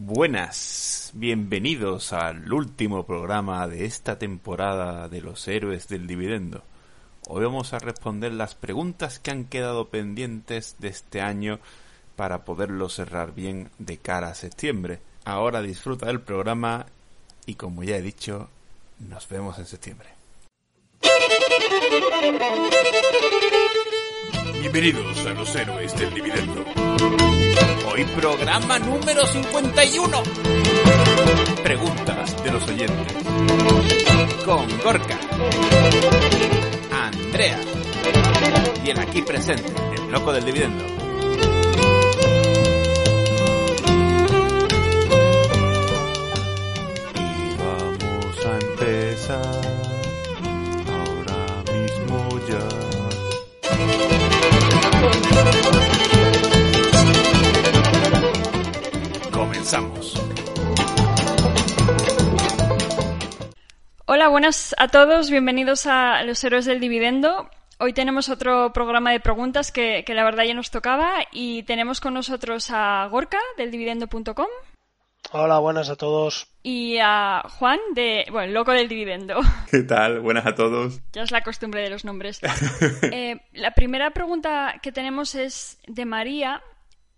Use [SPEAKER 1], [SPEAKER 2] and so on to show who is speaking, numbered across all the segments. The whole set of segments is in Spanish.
[SPEAKER 1] Buenas, bienvenidos al último programa de esta temporada de los héroes del dividendo. Hoy vamos a responder las preguntas que han quedado pendientes de este año para poderlo cerrar bien de cara a septiembre. Ahora disfruta del programa y como ya he dicho, nos vemos en septiembre. Bienvenidos a los héroes del dividendo. Hoy programa número 51. Preguntas de los oyentes. Con Gorka, Andrea y el aquí presente, el loco del dividendo. Comenzamos.
[SPEAKER 2] Hola, buenas a todos, bienvenidos a Los Héroes del Dividendo. Hoy tenemos otro programa de preguntas que, que la verdad ya nos tocaba y tenemos con nosotros a Gorka del dividendo.com
[SPEAKER 3] Hola, buenas a todos.
[SPEAKER 2] y a Juan de, bueno, loco del dividendo.
[SPEAKER 1] ¿Qué tal? Buenas a todos.
[SPEAKER 2] Ya es la costumbre de los nombres. Eh, la primera pregunta que tenemos es de María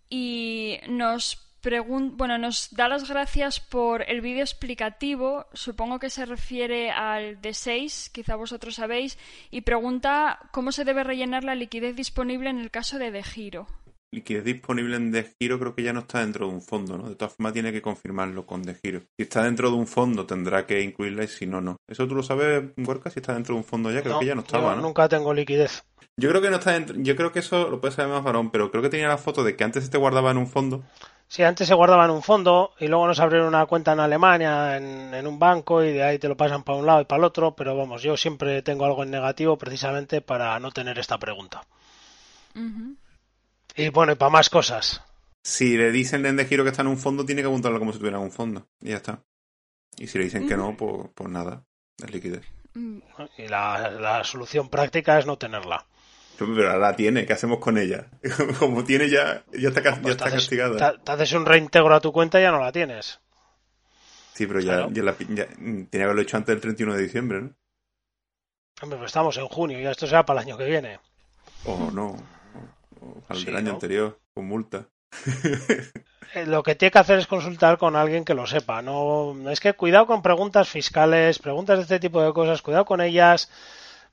[SPEAKER 2] y nos bueno, nos da las gracias por el vídeo explicativo, supongo que se refiere al de 6, quizá vosotros sabéis, y pregunta cómo se debe rellenar la liquidez disponible en el caso de de giro.
[SPEAKER 1] Liquidez disponible en De Giro creo que ya no está dentro de un fondo, ¿no? De todas formas tiene que confirmarlo con De Giro. Si está dentro de un fondo tendrá que incluirla y si no, no. ¿Eso tú lo sabes, Gorka? Si está dentro de un fondo ya, creo que ya no estaba,
[SPEAKER 3] yo
[SPEAKER 1] ¿no?
[SPEAKER 3] nunca tengo liquidez.
[SPEAKER 1] Yo creo que no está dentro, yo creo que eso lo puede saber más varón, pero creo que tenía la foto de que antes se te guardaba en un fondo.
[SPEAKER 3] Sí, antes se guardaba en un fondo y luego nos abrieron una cuenta en Alemania, en, en un banco, y de ahí te lo pasan para un lado y para el otro, pero vamos, yo siempre tengo algo en negativo precisamente para no tener esta pregunta.
[SPEAKER 2] Ujú.
[SPEAKER 3] Y bueno, y para más cosas.
[SPEAKER 1] Si le dicen en De Giro que está en un fondo, tiene que apuntarlo como si tuviera un fondo. Y ya está. Y si le dicen que no, pues, pues nada, es liquidez.
[SPEAKER 3] ¿no? Y la, la solución práctica es no tenerla.
[SPEAKER 1] Pero ahora la tiene, ¿qué hacemos con ella? Como tiene ya, ya está, ya
[SPEAKER 3] Pues
[SPEAKER 1] está
[SPEAKER 3] te, haces,
[SPEAKER 1] castigada.
[SPEAKER 3] te- te haces un reintegro a tu cuenta y ya no la tienes.
[SPEAKER 1] Sí, pero ya,
[SPEAKER 3] Claro.
[SPEAKER 1] ya la- ya- tenía que haberlo hecho antes del 31 de diciembre, ¿no?
[SPEAKER 3] Hombre, pues estamos en junio, ya esto será para el año que viene.
[SPEAKER 1] O no. Al
[SPEAKER 3] Sí,
[SPEAKER 1] del año
[SPEAKER 3] ¿no?
[SPEAKER 1] anterior, con multa.
[SPEAKER 3] Eh, Lo que tiene que hacer es consultar con alguien que lo sepa. No, es que cuidado con preguntas fiscales, preguntas de este tipo de cosas, cuidado con ellas,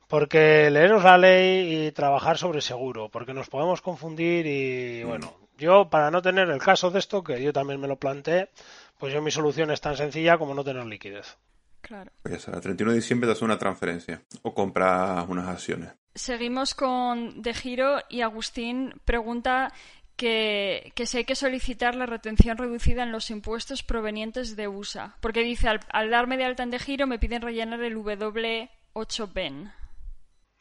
[SPEAKER 3] porque leeros la ley y trabajar sobre seguro, porque nos podemos confundir y bueno, yo para no tener el caso de esto, que yo también me lo planteé, pues yo mi solución es tan sencilla como no tener liquidez.
[SPEAKER 2] claro.
[SPEAKER 1] Pues ya sabes, el 31 de diciembre te hace una transferencia. O compras unas acciones.
[SPEAKER 2] Seguimos con De Giro y Agustín pregunta que, que si hay que solicitar la retención reducida en los impuestos provenientes de USA. Porque dice, al, al darme de alta en De Giro me piden rellenar el W8BEN.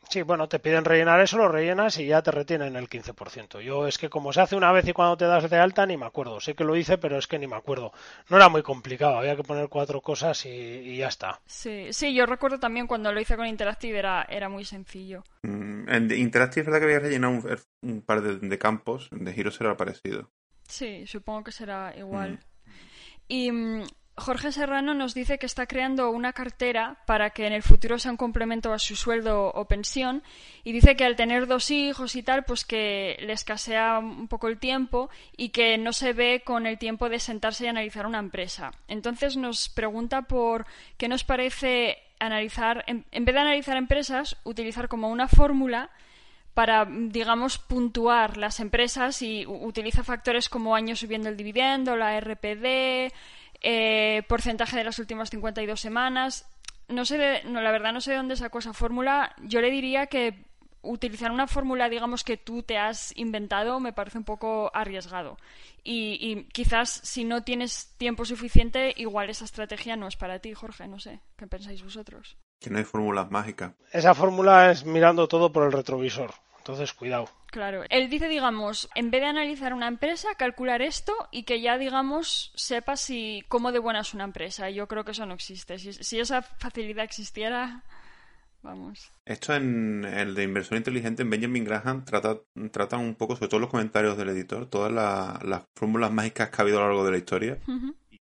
[SPEAKER 3] Sí, bueno, te piden rellenar eso, lo rellenas y ya te retienen el 15%. Yo es que como se hace una vez y cuando te das de alta ni me acuerdo. Sé que lo hice, pero es que ni me acuerdo. No era muy complicado, había que poner cuatro cosas y, y ya está.
[SPEAKER 2] Sí, sí, yo recuerdo también cuando lo hice con Interactive era, era muy sencillo.
[SPEAKER 1] Mm, En Interactive es verdad que había rellenado un, un par de, de campos. De giro será parecido.
[SPEAKER 2] Sí, supongo que será igual. Y mm, Jorge Serrano nos dice que está creando una cartera para que en el futuro sea un complemento a su sueldo o pensión y dice que al tener dos hijos y tal, pues que le escasea un poco el tiempo y que no se ve con el tiempo de sentarse y analizar una empresa. Entonces nos pregunta por qué nos parece analizar, en, en vez de analizar empresas, utilizar como una fórmula para, digamos, puntuar las empresas y utiliza factores como años subiendo el dividendo, la RPD, eh, porcentaje de las últimas 52 semanas. No sé, de- no, la verdad no sé de dónde sacó esa fórmula. Yo le diría que utilizar una fórmula, digamos, que tú te has inventado me parece un poco arriesgado. Y, y, quizás si no tienes tiempo suficiente, igual esa estrategia no es para ti, Jorge. No sé, ¿qué pensáis vosotros?
[SPEAKER 1] Que no hay fórmulas mágicas.
[SPEAKER 3] Esa fórmula es mirando todo por el retrovisor. Entonces, cuidado.
[SPEAKER 2] Claro. Él dice, digamos, en vez de analizar una empresa, calcular esto y que ya, digamos, sepa si cómo de buena es una empresa. Yo creo que eso no existe. Si, si esa facilidad existiera, vamos.
[SPEAKER 1] Esto en el de inversión inteligente en Benjamin Graham trata, trata un poco, sobre todo los comentarios del editor, todas las fórmulas mágicas que ha habido a lo largo de la historia.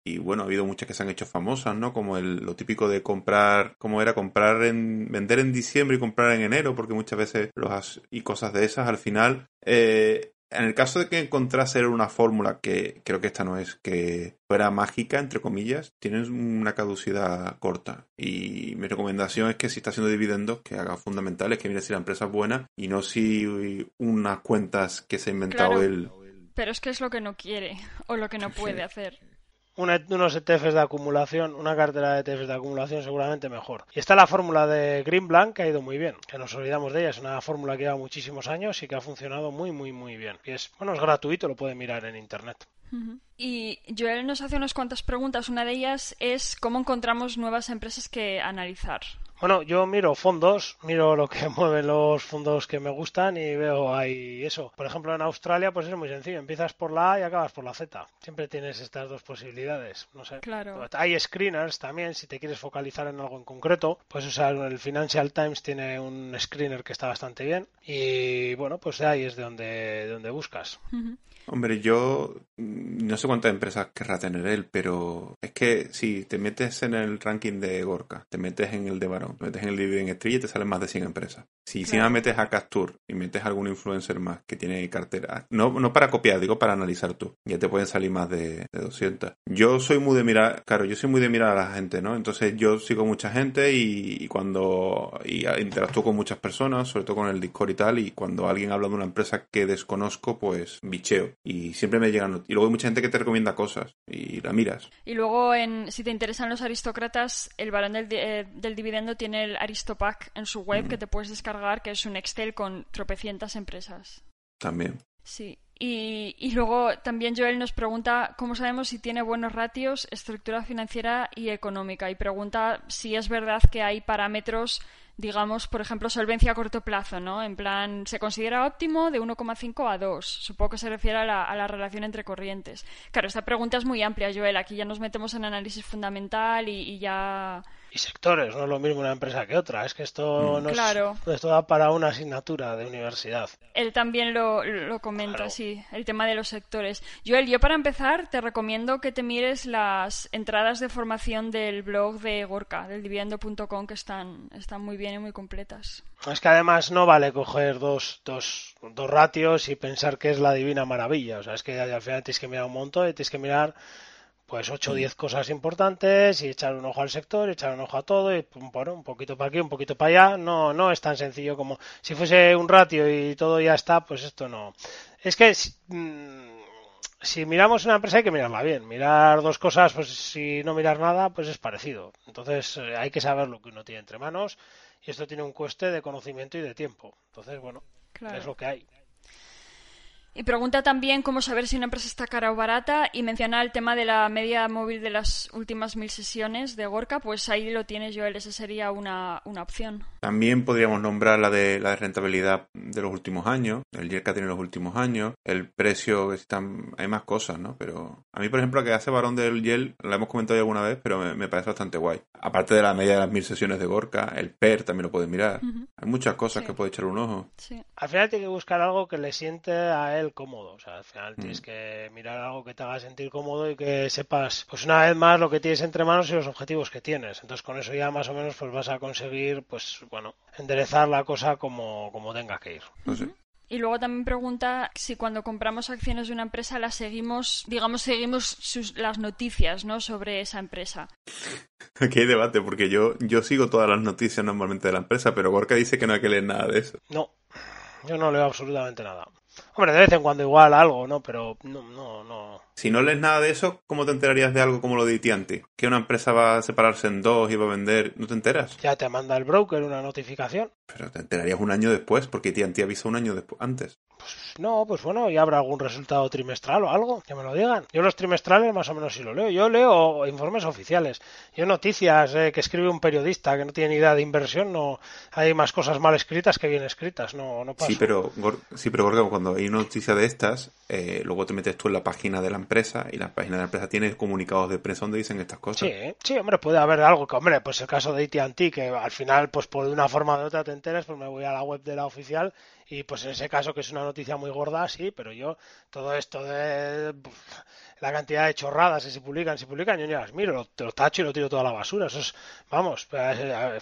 [SPEAKER 1] Y bueno, ha habido muchas que se han hecho famosas, ¿no? Como el, lo típico de comprar, como era comprar en, vender en diciembre y comprar en enero, porque muchas veces los, y cosas de esas, al final, eh, en el caso de que encontrase una fórmula que creo que esta no es, que fuera mágica, entre comillas, tiene una caducidad corta. Y mi recomendación es que si está haciendo dividendos, que haga fundamentales, que mire si la empresa es buena y no si unas cuentas que se ha inventado
[SPEAKER 2] Claro.
[SPEAKER 1] él.
[SPEAKER 2] Pero es que es lo que no quiere o lo que no puede hacer.
[SPEAKER 3] Unos ETFs de acumulación, una cartera de ETFs de acumulación seguramente mejor. Y está la fórmula de Green Blanc que ha ido muy bien, que nos olvidamos de ella, es una fórmula que lleva muchísimos años y que ha funcionado muy muy muy bien. Y es, bueno, es gratuito, lo puede mirar en internet.
[SPEAKER 2] Y Joel nos hace unas cuantas preguntas. Una de ellas es cómo encontramos nuevas empresas que analizar.
[SPEAKER 3] Bueno, yo miro fondos, miro lo que mueven los fondos que me gustan y veo ahí eso. Por ejemplo, en Australia, pues es muy sencillo. Empiezas por la A y acabas por la Z. Siempre tienes estas dos posibilidades. No sé.
[SPEAKER 2] Claro.
[SPEAKER 3] Hay screeners también, si te quieres focalizar en algo en concreto. Pues usar el Financial Times tiene un screener que está bastante bien. Y bueno, pues de ahí es de donde, de donde buscas.
[SPEAKER 1] Hombre, yo mm, no sé cuántas empresas querrá tener él, pero es que si te metes en el ranking de Gorka, te metes en el de Barón, te metes en el Dividend Estrella, te salen más de 100 empresas. Si encima
[SPEAKER 2] Claro.
[SPEAKER 1] metes a Castur y metes algún influencer más que tiene cartera, no, no para copiar, digo para analizar tú, ya te pueden salir más de, de 200. Yo soy muy de mirar, claro, yo soy muy de mirar a la gente, ¿no? Entonces yo sigo mucha gente y, y cuando y interactúo con muchas personas, sobre todo con el Discord y tal, y cuando alguien habla de una empresa que desconozco, pues bicheo. Y siempre me llegan. Y luego hay mucha gente que te recomienda cosas y la miras.
[SPEAKER 2] Y luego, en, si te interesan los aristócratas, el del, di- eh, del dividendo tiene el Aristopack en su web que te puedes descargar, que es un Excel con tropecientas empresas.
[SPEAKER 1] También.
[SPEAKER 2] Sí. Y, y luego también Joel nos pregunta cómo sabemos si tiene buenos ratios, estructura financiera y económica. Y pregunta si es verdad que hay parámetros, digamos, por ejemplo, solvencia a corto plazo, ¿no? En plan, ¿se considera óptimo de 1,5 a 2? Supongo que se refiere a la, a la relación entre corrientes. Claro, esta pregunta es muy amplia, Joel. Aquí ya nos metemos en análisis fundamental y, y ya...
[SPEAKER 3] Y sectores, no es lo mismo una empresa que otra. Es que esto no es-
[SPEAKER 2] Claro.
[SPEAKER 3] esto da para una asignatura de universidad.
[SPEAKER 2] Él también lo, lo comenta,
[SPEAKER 3] Claro.
[SPEAKER 2] sí, el tema de los sectores. Joel, yo para empezar te recomiendo que te mires las entradas de formación del blog de Gorka, del dividendo.com, que están, están muy bien y muy completas.
[SPEAKER 3] Es que además no vale coger dos, dos, dos ratios y pensar que es la divina maravilla. O sea, es que al final tienes que mirar un montón y tienes que mirar pues 8 o 10 cosas importantes y echar un ojo al sector, echar un ojo a todo y pum, bueno, un poquito para aquí, un poquito para allá. No, no es tan sencillo como si fuese un ratio y todo ya está, pues esto no. Es que si, mm, si miramos una empresa hay que mirarla bien. Mirar dos cosas, pues si no mirar nada, pues es parecido. Entonces eh, hay que saber lo que uno tiene entre manos y esto tiene un coste de conocimiento y de tiempo. Entonces, bueno,
[SPEAKER 2] Claro.
[SPEAKER 3] es lo que hay.
[SPEAKER 2] Y pregunta también cómo saber si una empresa está cara o barata y menciona el tema de la media móvil de las últimas mil sesiones de Gorka, pues ahí lo tienes, Joel, esa sería una, una opción.
[SPEAKER 1] También podríamos nombrar la de la de rentabilidad de los últimos años, el YER que en los últimos años, el precio, están, hay más cosas, ¿no? Pero a mí, por ejemplo, la que hace varón del YEL, la hemos comentado ya alguna vez, pero me parece bastante guay. Aparte de la media de las mil sesiones de Gorka, el PER también lo puedes mirar. Hay muchas cosas
[SPEAKER 2] Sí.
[SPEAKER 1] que puede echar un ojo.
[SPEAKER 2] Sí.
[SPEAKER 3] Al final tiene que buscar algo que le siente a él cómodo. O sea, al final
[SPEAKER 1] Mm.
[SPEAKER 3] tienes que mirar algo que te haga sentir cómodo y que sepas, pues una vez más, lo que tienes entre manos y los objetivos que tienes. Entonces, con eso ya más o menos, pues vas a conseguir, pues bueno, enderezar la cosa como, como tenga que ir.
[SPEAKER 1] No sé.
[SPEAKER 2] Y luego también pregunta si cuando compramos acciones de una empresa las seguimos, digamos, seguimos sus- las noticias, ¿no? Sobre esa empresa.
[SPEAKER 1] Aquí hay debate, porque yo, yo sigo todas las noticias normalmente de la empresa, pero Gorka dice que no hay que leer nada de eso.
[SPEAKER 3] No, yo no leo absolutamente nada. Hombre, de vez en cuando igual algo, ¿no? Pero no, no, no.
[SPEAKER 1] Si no lees nada de eso, ¿cómo te enterarías de algo como lo de AT&T? Que una empresa va a separarse en dos y va a vender, ¿no te enteras?
[SPEAKER 3] Ya te manda el broker una notificación.
[SPEAKER 1] Pero te enterarías un año después, porque AT&T avisa un año después, antes.
[SPEAKER 3] Pues no, pues bueno, y habrá algún resultado trimestral o algo, que me lo digan. Yo los trimestrales más o menos sí lo leo. Yo leo informes oficiales. Yo noticias eh, que escribe un periodista que no tiene ni idea de inversión, no hay más cosas mal escritas que bien escritas, no, no pasa.
[SPEAKER 1] Sí, pero, sí, pero cuando hay una noticia de estas, eh, luego te metes tú en la página de la empresa y la página de la empresa tiene comunicados de prensa donde dicen estas cosas.
[SPEAKER 3] Sí, sí, hombre, puede haber algo que, hombre, pues el caso de AT&T, que al final, pues por una forma o de otra te enteras, pues me voy a la web de la oficial y pues en ese caso que es una noticia muy gorda, sí, pero yo todo esto de la cantidad de chorradas que se publican, se publican, yo ni las miro, lo, tacho y lo tiro toda la basura. Eso es, vamos, eh,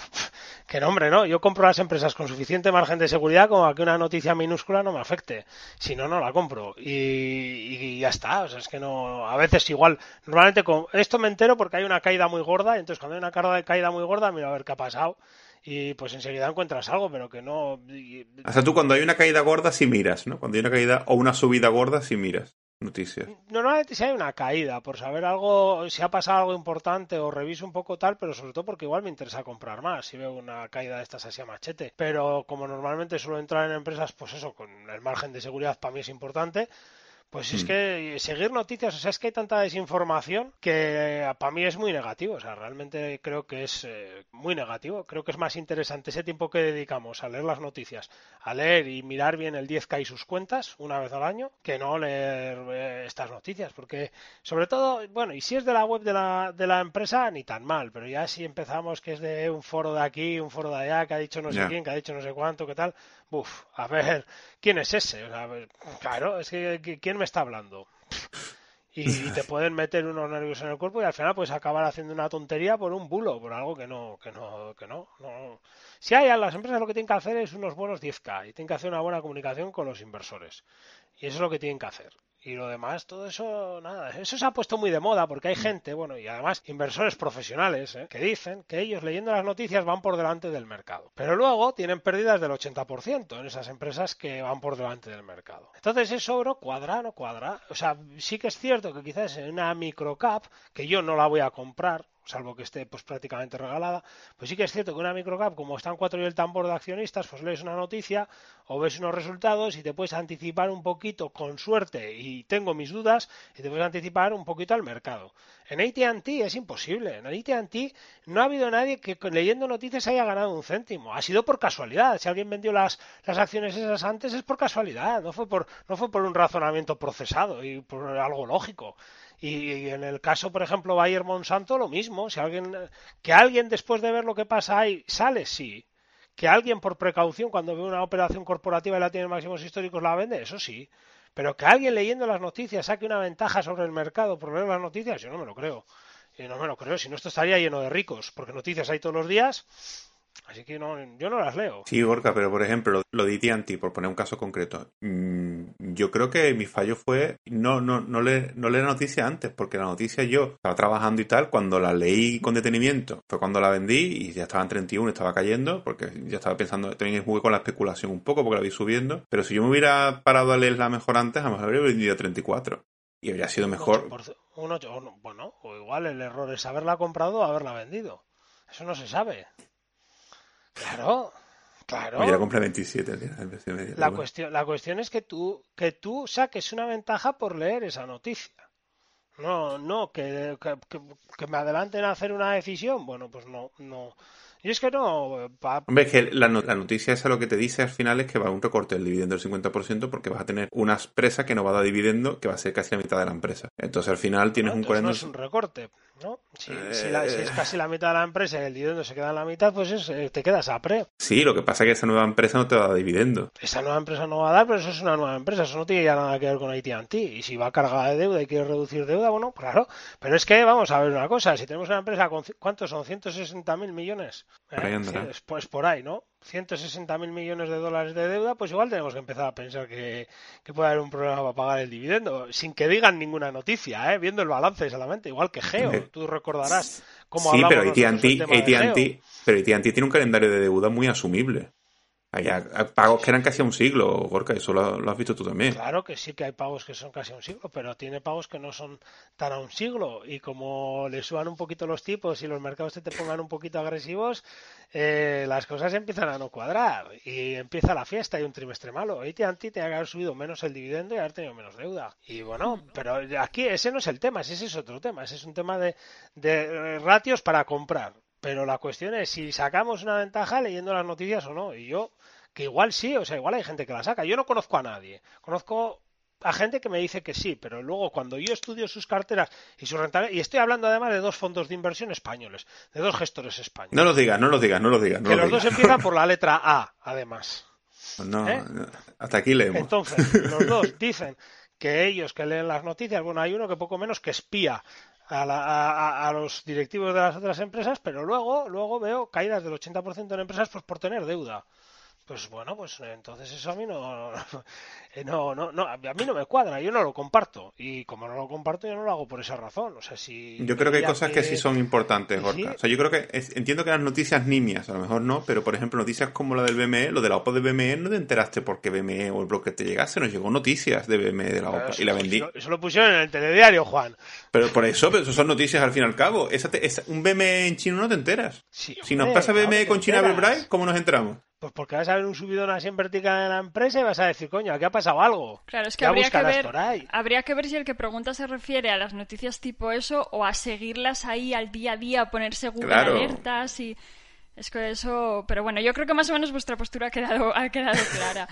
[SPEAKER 3] qué nombre, ¿no? Yo compro las empresas con suficiente margen de seguridad como a que una noticia minúscula no me afecte. Si no, no la compro. Y, ya está. O sea, es que no, a veces igual, normalmente con esto me entero porque hay una caída muy gorda, y entonces cuando hay una caída muy gorda, miro a ver qué ha pasado y pues enseguida encuentras algo, pero que no.
[SPEAKER 1] Sea, tú cuando hay una caída gorda sí miras, ¿no? Cuando hay una caída o una subida gorda sí miras noticias.
[SPEAKER 3] Normalmente si hay una caída, por saber algo, si ha pasado algo importante o reviso un poco tal, pero sobre todo porque igual me interesa comprar más si veo una caída de estas así a machete. Pero como normalmente suelo entrar en empresas, pues eso, con el margen de seguridad para mí es importante, pues es mm. que seguir noticias, o sea, es que hay tanta desinformación que para mí es muy negativo, o sea, realmente creo que es eh, muy negativo, creo que es más interesante ese tiempo que dedicamos a leer las noticias, a leer y mirar bien el 10K y sus cuentas una vez al año, que no leer eh, estas noticias, porque sobre todo, bueno, y si es de la web de la, de la empresa, ni tan mal, pero ya si empezamos que es de un foro de aquí, un foro de allá, que ha dicho no sé quién, que ha dicho no sé cuánto, qué tal, Uf, a ver, ¿quién es ese? claro, es que ¿quién me está hablando? Y, te pueden meter unos nervios en el cuerpo y al final puedes acabar haciendo una tontería por un bulo, por algo que no, que no, que no. no. Si hay las empresas lo que tienen que hacer es unos buenos 10K y tienen que hacer una buena comunicación con los inversores. Y eso es lo que tienen que hacer. Y lo demás, todo eso, nada, eso se ha puesto muy de moda porque hay gente, bueno, y además inversores profesionales, ¿eh? que dicen que ellos leyendo las noticias van por delante del mercado. Pero luego tienen pérdidas del 80% en esas empresas que van por delante del mercado. Entonces eso no cuadra, no cuadra. O sea, sí que es cierto que quizás en una microcap, que yo no la voy a comprar, salvo que esté pues prácticamente regalada, pues sí que es cierto que una microcap, como están cuatro y el tambor de accionistas, pues lees una noticia o ves unos resultados y te puedes anticipar un poquito con suerte, y tengo mis dudas, y te puedes anticipar un poquito al mercado. En AT&T es imposible, en AT&T no ha habido nadie que leyendo noticias haya ganado un céntimo, ha sido por casualidad, si alguien vendió las, las acciones esas antes es por casualidad, no fue por, no fue por un razonamiento procesado y por algo lógico. Y, en el caso, por ejemplo, Bayer Monsanto, lo mismo. Si alguien, que alguien después de ver lo que pasa ahí sale, sí. Que alguien por precaución, cuando ve una operación corporativa y la tiene máximos históricos, la vende, eso sí. Pero que alguien leyendo las noticias saque una ventaja sobre el mercado por leer las noticias, yo no me lo creo. Y no me lo creo, si no esto estaría lleno de ricos, porque noticias hay todos los días Así que no, yo no las leo.
[SPEAKER 1] Sí, Gorka, pero por ejemplo, lo de AT&T, por poner un caso concreto, mm, yo creo que mi fallo fue no, no, no, leer, no leer la noticia antes, porque la noticia yo estaba trabajando y tal, cuando la leí con detenimiento, fue cuando la vendí y ya estaba en 31, estaba cayendo, porque ya estaba pensando, también jugué con la especulación un poco, porque la vi subiendo, pero si yo me hubiera parado a leerla mejor antes, a lo mejor habría vendido a 34. Y habría sido mejor.
[SPEAKER 3] bueno, o igual el error es haberla comprado o haberla vendido. Eso no se sabe. Claro, claro.
[SPEAKER 1] Oye, la compré 27
[SPEAKER 3] la, cuestión, la cuestión es que tú, que tú saques una ventaja por leer esa noticia. No, no, que, que, que, me adelanten a hacer una decisión. Bueno, pues no, no. Y es que no.
[SPEAKER 1] Hombre, es que la, noticia esa lo que te dice al final es que va a un recorte del dividendo del 50% porque vas a tener una empresa que no va a dar dividendo, que va a ser casi la mitad de la empresa. Entonces al final tienes un 40%.
[SPEAKER 3] No es un recorte, ¿no? Si, es eh. casi la mitad de la empresa y el dividendo se queda en la mitad, pues eh, te quedas a pre.
[SPEAKER 1] Sí, lo que pasa es que esa nueva empresa no te va a dar dividendo.
[SPEAKER 3] Esa nueva empresa no va a dar, pero eso es una nueva empresa, eso no tiene ya nada que ver con AT&T. Y si va cargada de deuda y quiere reducir deuda, bueno, claro. Pero es que vamos a ver una cosa, si tenemos una empresa con, ¿cuántos son? 160 mil millones. ¿Eh? pues por ahí, ¿no? 160 mil millones de dólares de deuda, pues igual tenemos que empezar a pensar que, puede haber un problema para pagar el dividendo, sin que digan ninguna noticia, ¿eh? viendo el balance solamente, igual que Geo, tú recordarás cómo
[SPEAKER 1] Sí, pero AT&T, pero AT&T tiene un calendario de deuda muy asumible. Hay pagos que eran casi a un siglo, Gorka, eso lo, has visto tú también.
[SPEAKER 3] Claro que sí que hay pagos que son casi a un siglo, pero tiene pagos que no son tan a un siglo. Y como le suban un poquito los tipos y los mercados se te pongan un poquito agresivos, eh, las cosas empiezan a no cuadrar. Y empieza la fiesta y un trimestre malo. AT&T tiene que haber subido menos el dividendo y haber tenido menos deuda. Y bueno, pero aquí ese no es el tema, ese es otro tema. Ese es un tema de, de ratios para comprar. Pero la cuestión es si sacamos una ventaja leyendo las noticias o no. Y yo que igual sí, o sea, igual hay gente que la saca. Yo no conozco a nadie. Conozco a gente que me dice que sí, pero luego cuando yo estudio sus carteras y su rentabilidad, y estoy hablando además de dos fondos de inversión españoles, de dos gestores españoles.
[SPEAKER 1] No lo digas, no lo digas, no lo digas.
[SPEAKER 3] que los dos empiezan por la letra A, además.
[SPEAKER 1] Pues no, ¿Eh? hasta aquí leemos.
[SPEAKER 3] Entonces, los dos dicen que ellos que leen las noticias, bueno, hay uno que poco menos que espía a, a, los directivos de las otras empresas, pero luego, luego veo caídas del 80% en empresas pues por tener deuda. Pues bueno, pues entonces eso a mí no, no, no, no, a mí no me cuadra, yo no lo comparto y como no lo comparto yo no lo hago por esa razón, o sea, si
[SPEAKER 1] yo creo que hay cosas que... sí son importantes, Gorka. O sea, yo creo que entiendo que las noticias nimias, a lo mejor no, pero por ejemplo noticias como la del BME, lo de la OPA de BME, no te enteraste porque BME o el broker te llegase, nos llegó noticias de BME de la OPA y la vendí.
[SPEAKER 3] Eso, lo pusieron en el telediario, Juan.
[SPEAKER 1] Pero por eso, pero eso son noticias al fin y al cabo. Esa un BME en chino no te enteras. si nos pasa BME con China Bright, ¿cómo nos enteramos?
[SPEAKER 3] Pues porque vas a ver un subidón así en vertical en la empresa y vas a decir, coño, aquí ha pasado algo.
[SPEAKER 2] Claro, es que habría que, ver, habría que ver si el que pregunta se refiere a las noticias tipo eso o a seguirlas ahí al día a día, ponerse Google alertas y... Es que eso, pero bueno, yo creo que más o menos vuestra postura ha quedado, ha quedado clara.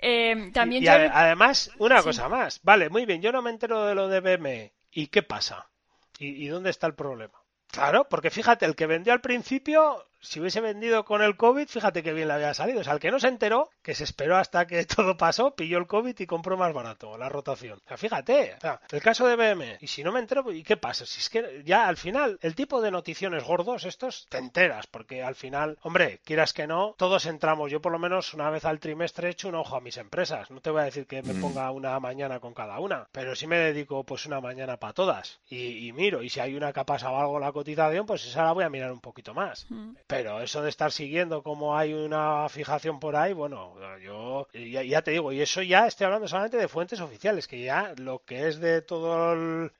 [SPEAKER 2] Eh, también
[SPEAKER 3] y, además, una cosa más. Vale, muy bien, yo no me entero de lo de BME. ¿Y qué pasa? ¿Y, ¿Y dónde está el problema? Claro, porque fíjate, el que vendió al principio si hubiese vendido con el COVID, fíjate que bien le había salido. O sea, el que no se enteró, que se esperó hasta que todo pasó, pilló el COVID y compró más barato la rotación. O sea, fíjate, o sea, el caso de BM. Y si no me entero, ¿y qué pasa? Si es que ya al final, el tipo de noticiones gordos, estos te enteras, porque al final, hombre, quieras que no, todos entramos. Yo por lo menos una vez al trimestre echo un ojo a mis empresas. No te voy a decir que me mm. ponga una mañana con cada una, pero sí me dedico pues una mañana para todas. Y, miro, y si hay una que ha pasado algo en la cotización, pues esa la voy a mirar un poquito más. Pero eso de estar siguiendo como hay una fijación por ahí, bueno, yo ya, te digo, y eso ya estoy hablando solamente de fuentes oficiales, que ya lo que es de todo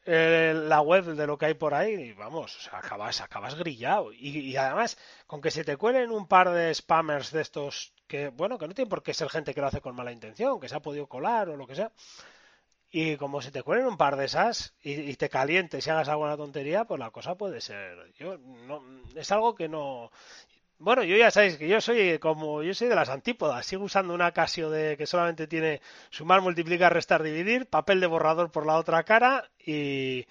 [SPEAKER 3] la web de lo que hay por ahí, vamos, acabas, acabas grillado. Y, además, con que se te cuelen un par de spammers de estos que, bueno, que no tiene por qué ser gente que lo hace con mala intención, que se ha podido colar o lo que sea. Y como se te cuelen un par de esas y, te calientes y hagas alguna tontería, pues la cosa puede ser. Yo no, es algo que no. Bueno, yo ya sabéis que yo soy como yo soy de las antípodas, sigo usando una Casio de que solamente tiene sumar, multiplicar, restar, dividir, papel de borrador por la otra cara y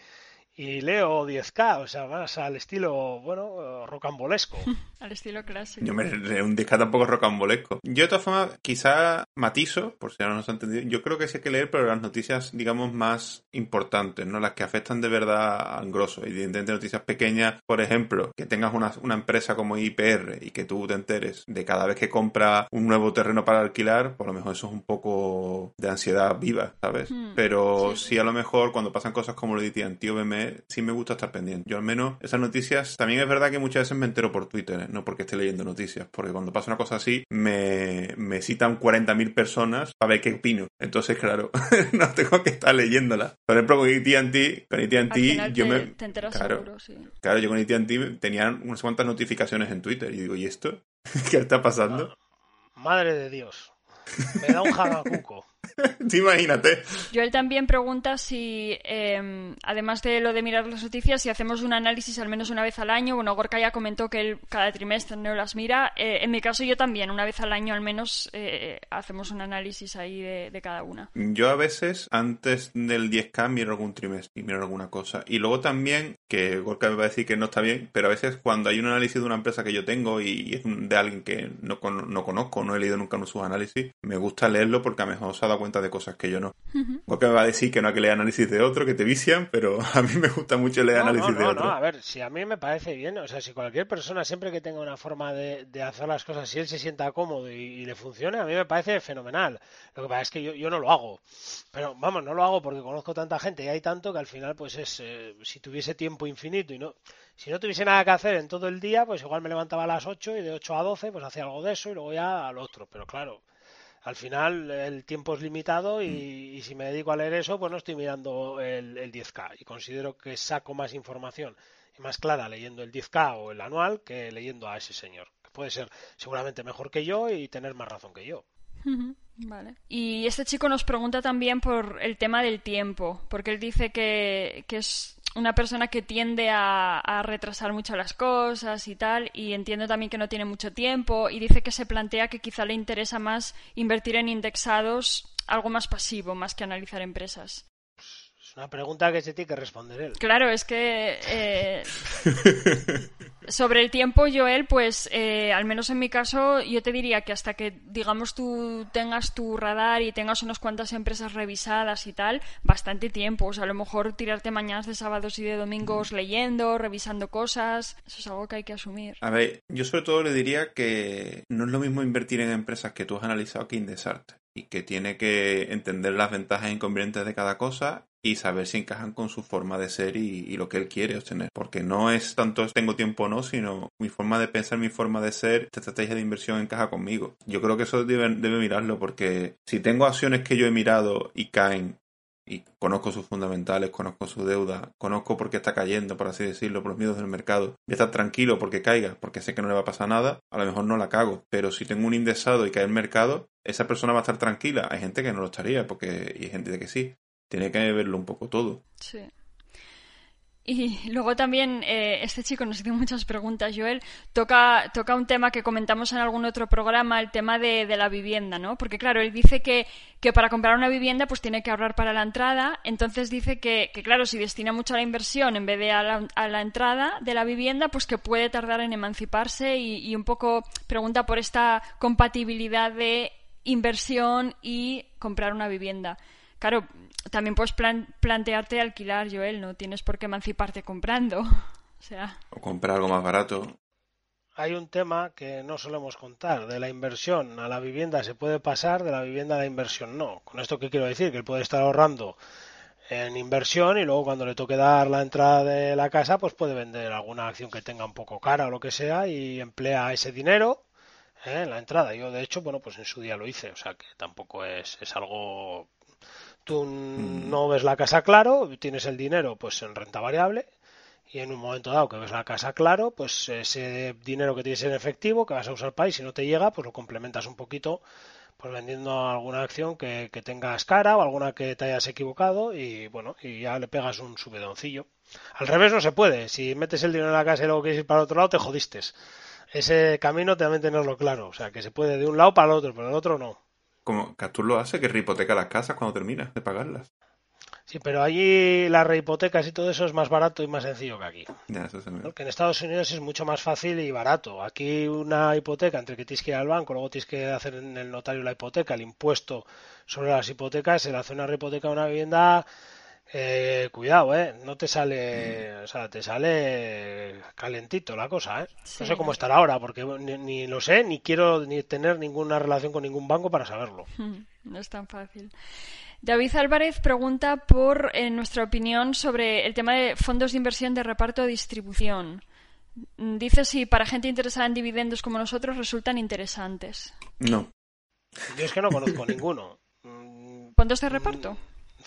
[SPEAKER 3] y leo 10K, o sea, más al estilo, bueno, rocambolesco.
[SPEAKER 2] al estilo clásico.
[SPEAKER 1] Yo me leo un 10K tampoco rocambolesco. Yo de todas formas, quizá matizo, por si no nos ha entendido, yo creo que sí hay que leer, pero las noticias, digamos, más importantes, ¿no? Las que afectan de verdad al grosso. Evidentemente noticias pequeñas, por ejemplo, que tengas una, una empresa como IPR y que tú te enteres de cada vez que compra un nuevo terreno para alquilar, por lo mejor eso es un poco de ansiedad viva, ¿sabes? Hmm. Pero sí, a lo mejor cuando pasan cosas como lo de tío BM sí me gusta estar pendiente. Yo al menos esas noticias, también es verdad que muchas veces me entero por Twitter, ¿eh? no porque esté leyendo noticias, porque cuando pasa una cosa así me, me citan 40.000 personas para ver qué opino. Entonces, claro, no tengo que estar leyéndola. Por ejemplo, con AT&T, con AT&T yo me... claro, claro, yo con AT&T tenía unas cuantas notificaciones en Twitter y digo, ¿y esto? ¿Qué está pasando?
[SPEAKER 3] Madre de Dios. Me da un jagacuco.
[SPEAKER 1] Imagínate.
[SPEAKER 2] Joel también pregunta si, em, además de lo de mirar las noticias, si hacemos un análisis al menos una vez al año. Bueno, Gorka ya comentó que él cada trimestre no las mira. Eh, en mi caso, yo también, una vez al año al menos, eh, hacemos un análisis ahí de, cada una.
[SPEAKER 1] Yo a veces, antes del 10K, miro algún trimestre y miro alguna cosa. Y luego también, que Gorka me va a decir que no está bien, pero a veces cuando hay un análisis de una empresa que yo tengo y es de alguien que no, no conozco, no he leído nunca sus análisis, me gusta leerlo porque a lo mejor se ha dado dado cuenta de cosas que yo no. Porque me va a decir que no hay que leer análisis de otro, que te vician, pero a mí me gusta mucho leer análisis de otro.
[SPEAKER 3] No, a ver, si a mí me parece bien, o sea, si cualquier persona siempre que tenga una forma de, hacer las cosas, si él se sienta cómodo y, le funcione, a mí me parece fenomenal. Lo que pasa es que yo, yo no lo hago. Pero vamos, no lo hago porque conozco tanta gente y hay tanto que al final, pues es, eh, si tuviese tiempo infinito y no, si no tuviese nada que hacer en todo el día, pues igual me levantaba a las 8 y de 8 a 12 pues hacía algo de eso y luego ya al otro. Pero claro, al final el tiempo es limitado y, si me dedico a leer eso, pues no estoy mirando el, 10K y considero que saco más información y más clara leyendo el 10K o el anual que leyendo a ese señor, que puede ser seguramente mejor que yo y tener más razón que yo.
[SPEAKER 2] Vale. Y este chico nos pregunta también por el tema del tiempo, porque él dice que, que es una persona que tiende a, retrasar mucho las cosas y tal, y entiendo también que no tiene mucho tiempo, y dice que se plantea que quizá le interesa más invertir en indexados, algo más pasivo, más que analizar empresas.
[SPEAKER 3] Una pregunta que se tiene que responder él.
[SPEAKER 2] Claro, es que eh, sobre el tiempo, Joel, pues eh, al menos en mi caso, yo te diría que hasta que, digamos, tú tengas tu radar y tengas unas cuantas empresas revisadas y tal, bastante tiempo. O sea, a lo mejor tirarte mañanas de sábados y de domingos leyendo, revisando cosas, eso es algo que hay que asumir.
[SPEAKER 1] A ver, yo sobre todo le diría que no es lo mismo invertir en empresas que tú has analizado que indexarte y que tiene que entender las ventajas e inconvenientes de cada cosa y saber si encajan con su forma de ser y, lo que él quiere obtener. Porque no es tanto tengo tiempo o no, sino mi forma de pensar, mi forma de ser, esta estrategia de inversión encaja conmigo. Yo creo que eso debe, mirarlo porque si tengo acciones que yo he mirado y caen y conozco sus fundamentales, conozco su deuda, conozco por qué está cayendo, por así decirlo, por los miedos del mercado, y estar tranquilo porque caiga, porque sé que no le va a pasar nada, a lo mejor no la cago. Pero si tengo un indexado y cae el mercado, esa persona va a estar tranquila. Hay gente que no lo estaría, porque y hay gente que sí tiene que verlo un poco todo.
[SPEAKER 2] Sí. Y luego también eh, este chico nos hace muchas preguntas, Joel. Toca, toca un tema que comentamos en algún otro programa, el tema de, la vivienda, ¿no? Porque claro, él dice que, que, para comprar una vivienda pues tiene que ahorrar para la entrada. Entonces dice que, que claro, si destina mucho a la inversión en vez de a la, entrada de la vivienda, pues que puede tardar en emanciparse y un poco pregunta por esta compatibilidad de inversión y comprar una vivienda. Claro, también puedes plantearte alquilar, Joel, no tienes por qué emanciparte comprando. O sea.
[SPEAKER 1] O comprar algo más barato.
[SPEAKER 3] Hay un tema que no solemos contar. De la inversión a la vivienda se puede pasar, de la vivienda a la inversión no. Con esto, ¿qué quiero decir? Que él puede estar ahorrando en inversión y luego cuando le toque dar la entrada de la casa, pues puede vender alguna acción que tenga un poco cara o lo que sea y emplea ese dinero ¿eh? en la entrada. Yo, de hecho, bueno, pues en su día lo hice. O sea que tampoco es, es algo tú mm. no ves la casa claro, tienes el dinero pues en renta variable y en un momento dado que ves la casa claro, pues ese dinero que tienes en efectivo que vas a usar para y si no te llega, pues lo complementas un poquito pues vendiendo alguna acción que, que tengas cara o alguna que te hayas equivocado y bueno, y ya le pegas un subedoncillo. Al revés no se puede, si metes el dinero en la casa y luego quieres ir para el otro lado te jodiste. Ese camino también tenerlo claro, o sea que se puede de un lado para el otro, pero el otro no
[SPEAKER 1] como Castur lo hace, que rehipoteca las casas cuando termina de pagarlas.
[SPEAKER 3] Sí, pero allí las rehipotecas y todo eso es más barato y más sencillo que aquí.
[SPEAKER 1] Ya, eso
[SPEAKER 3] Porque en Estados Unidos es mucho más fácil y barato. Aquí una hipoteca, entre que tienes que ir al banco, luego tienes que hacer en el notario la hipoteca, el impuesto sobre las hipotecas, el hacer una rehipoteca de una vivienda eh, cuidado, ¿eh? No te sale, o sea, te sale calentito la cosa, ¿eh? No sé cómo estará ahora, porque ni, lo sé, ni quiero ni tener ninguna relación con ningún banco para saberlo.
[SPEAKER 2] No es tan fácil. David Álvarez pregunta por en nuestra opinión sobre el tema de fondos de inversión de reparto o distribución. Dice si para gente interesada en dividendos como nosotros resultan interesantes.
[SPEAKER 1] No.
[SPEAKER 3] Yo es que no conozco ninguno.
[SPEAKER 2] ¿Fondos de reparto?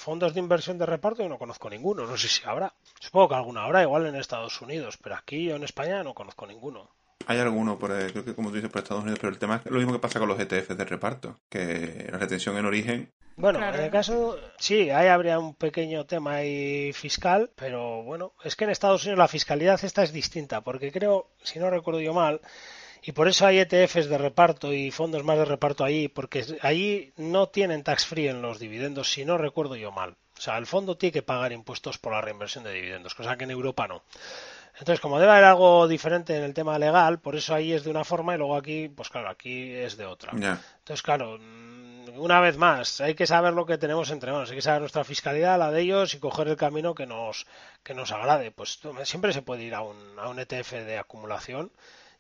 [SPEAKER 3] Fondos de inversión de reparto yo no conozco ninguno. No sé si habrá. Supongo que alguna habrá, igual en Estados Unidos, pero aquí yo en España no conozco ninguno.
[SPEAKER 1] Hay alguno, por, creo que como tú dices, por Estados Unidos, pero el tema es lo mismo que pasa con los ETFs de reparto, que la retención en origen.
[SPEAKER 3] Bueno, en el caso, sí, ahí habría un pequeño tema ahí fiscal, pero bueno, es que en Estados Unidos la fiscalidad esta es distinta, porque creo, si no recuerdo yo mal, y por eso hay ETFs de reparto y fondos más de reparto ahí, porque ahí no tienen tax free en los dividendos, si no recuerdo yo mal. O sea, el fondo tiene que pagar impuestos por la reinversión de dividendos, cosa que en Europa no. Entonces, como debe haber algo diferente en el tema legal, por eso ahí es de una forma y luego aquí, pues claro, aquí es de otra. Entonces, claro, mm, una vez más, hay que saber lo que tenemos entre manos, hay que saber nuestra fiscalidad, la de ellos y coger el camino que nos, que nos agrade. Pues siempre se puede ir a un, a un ETF de acumulación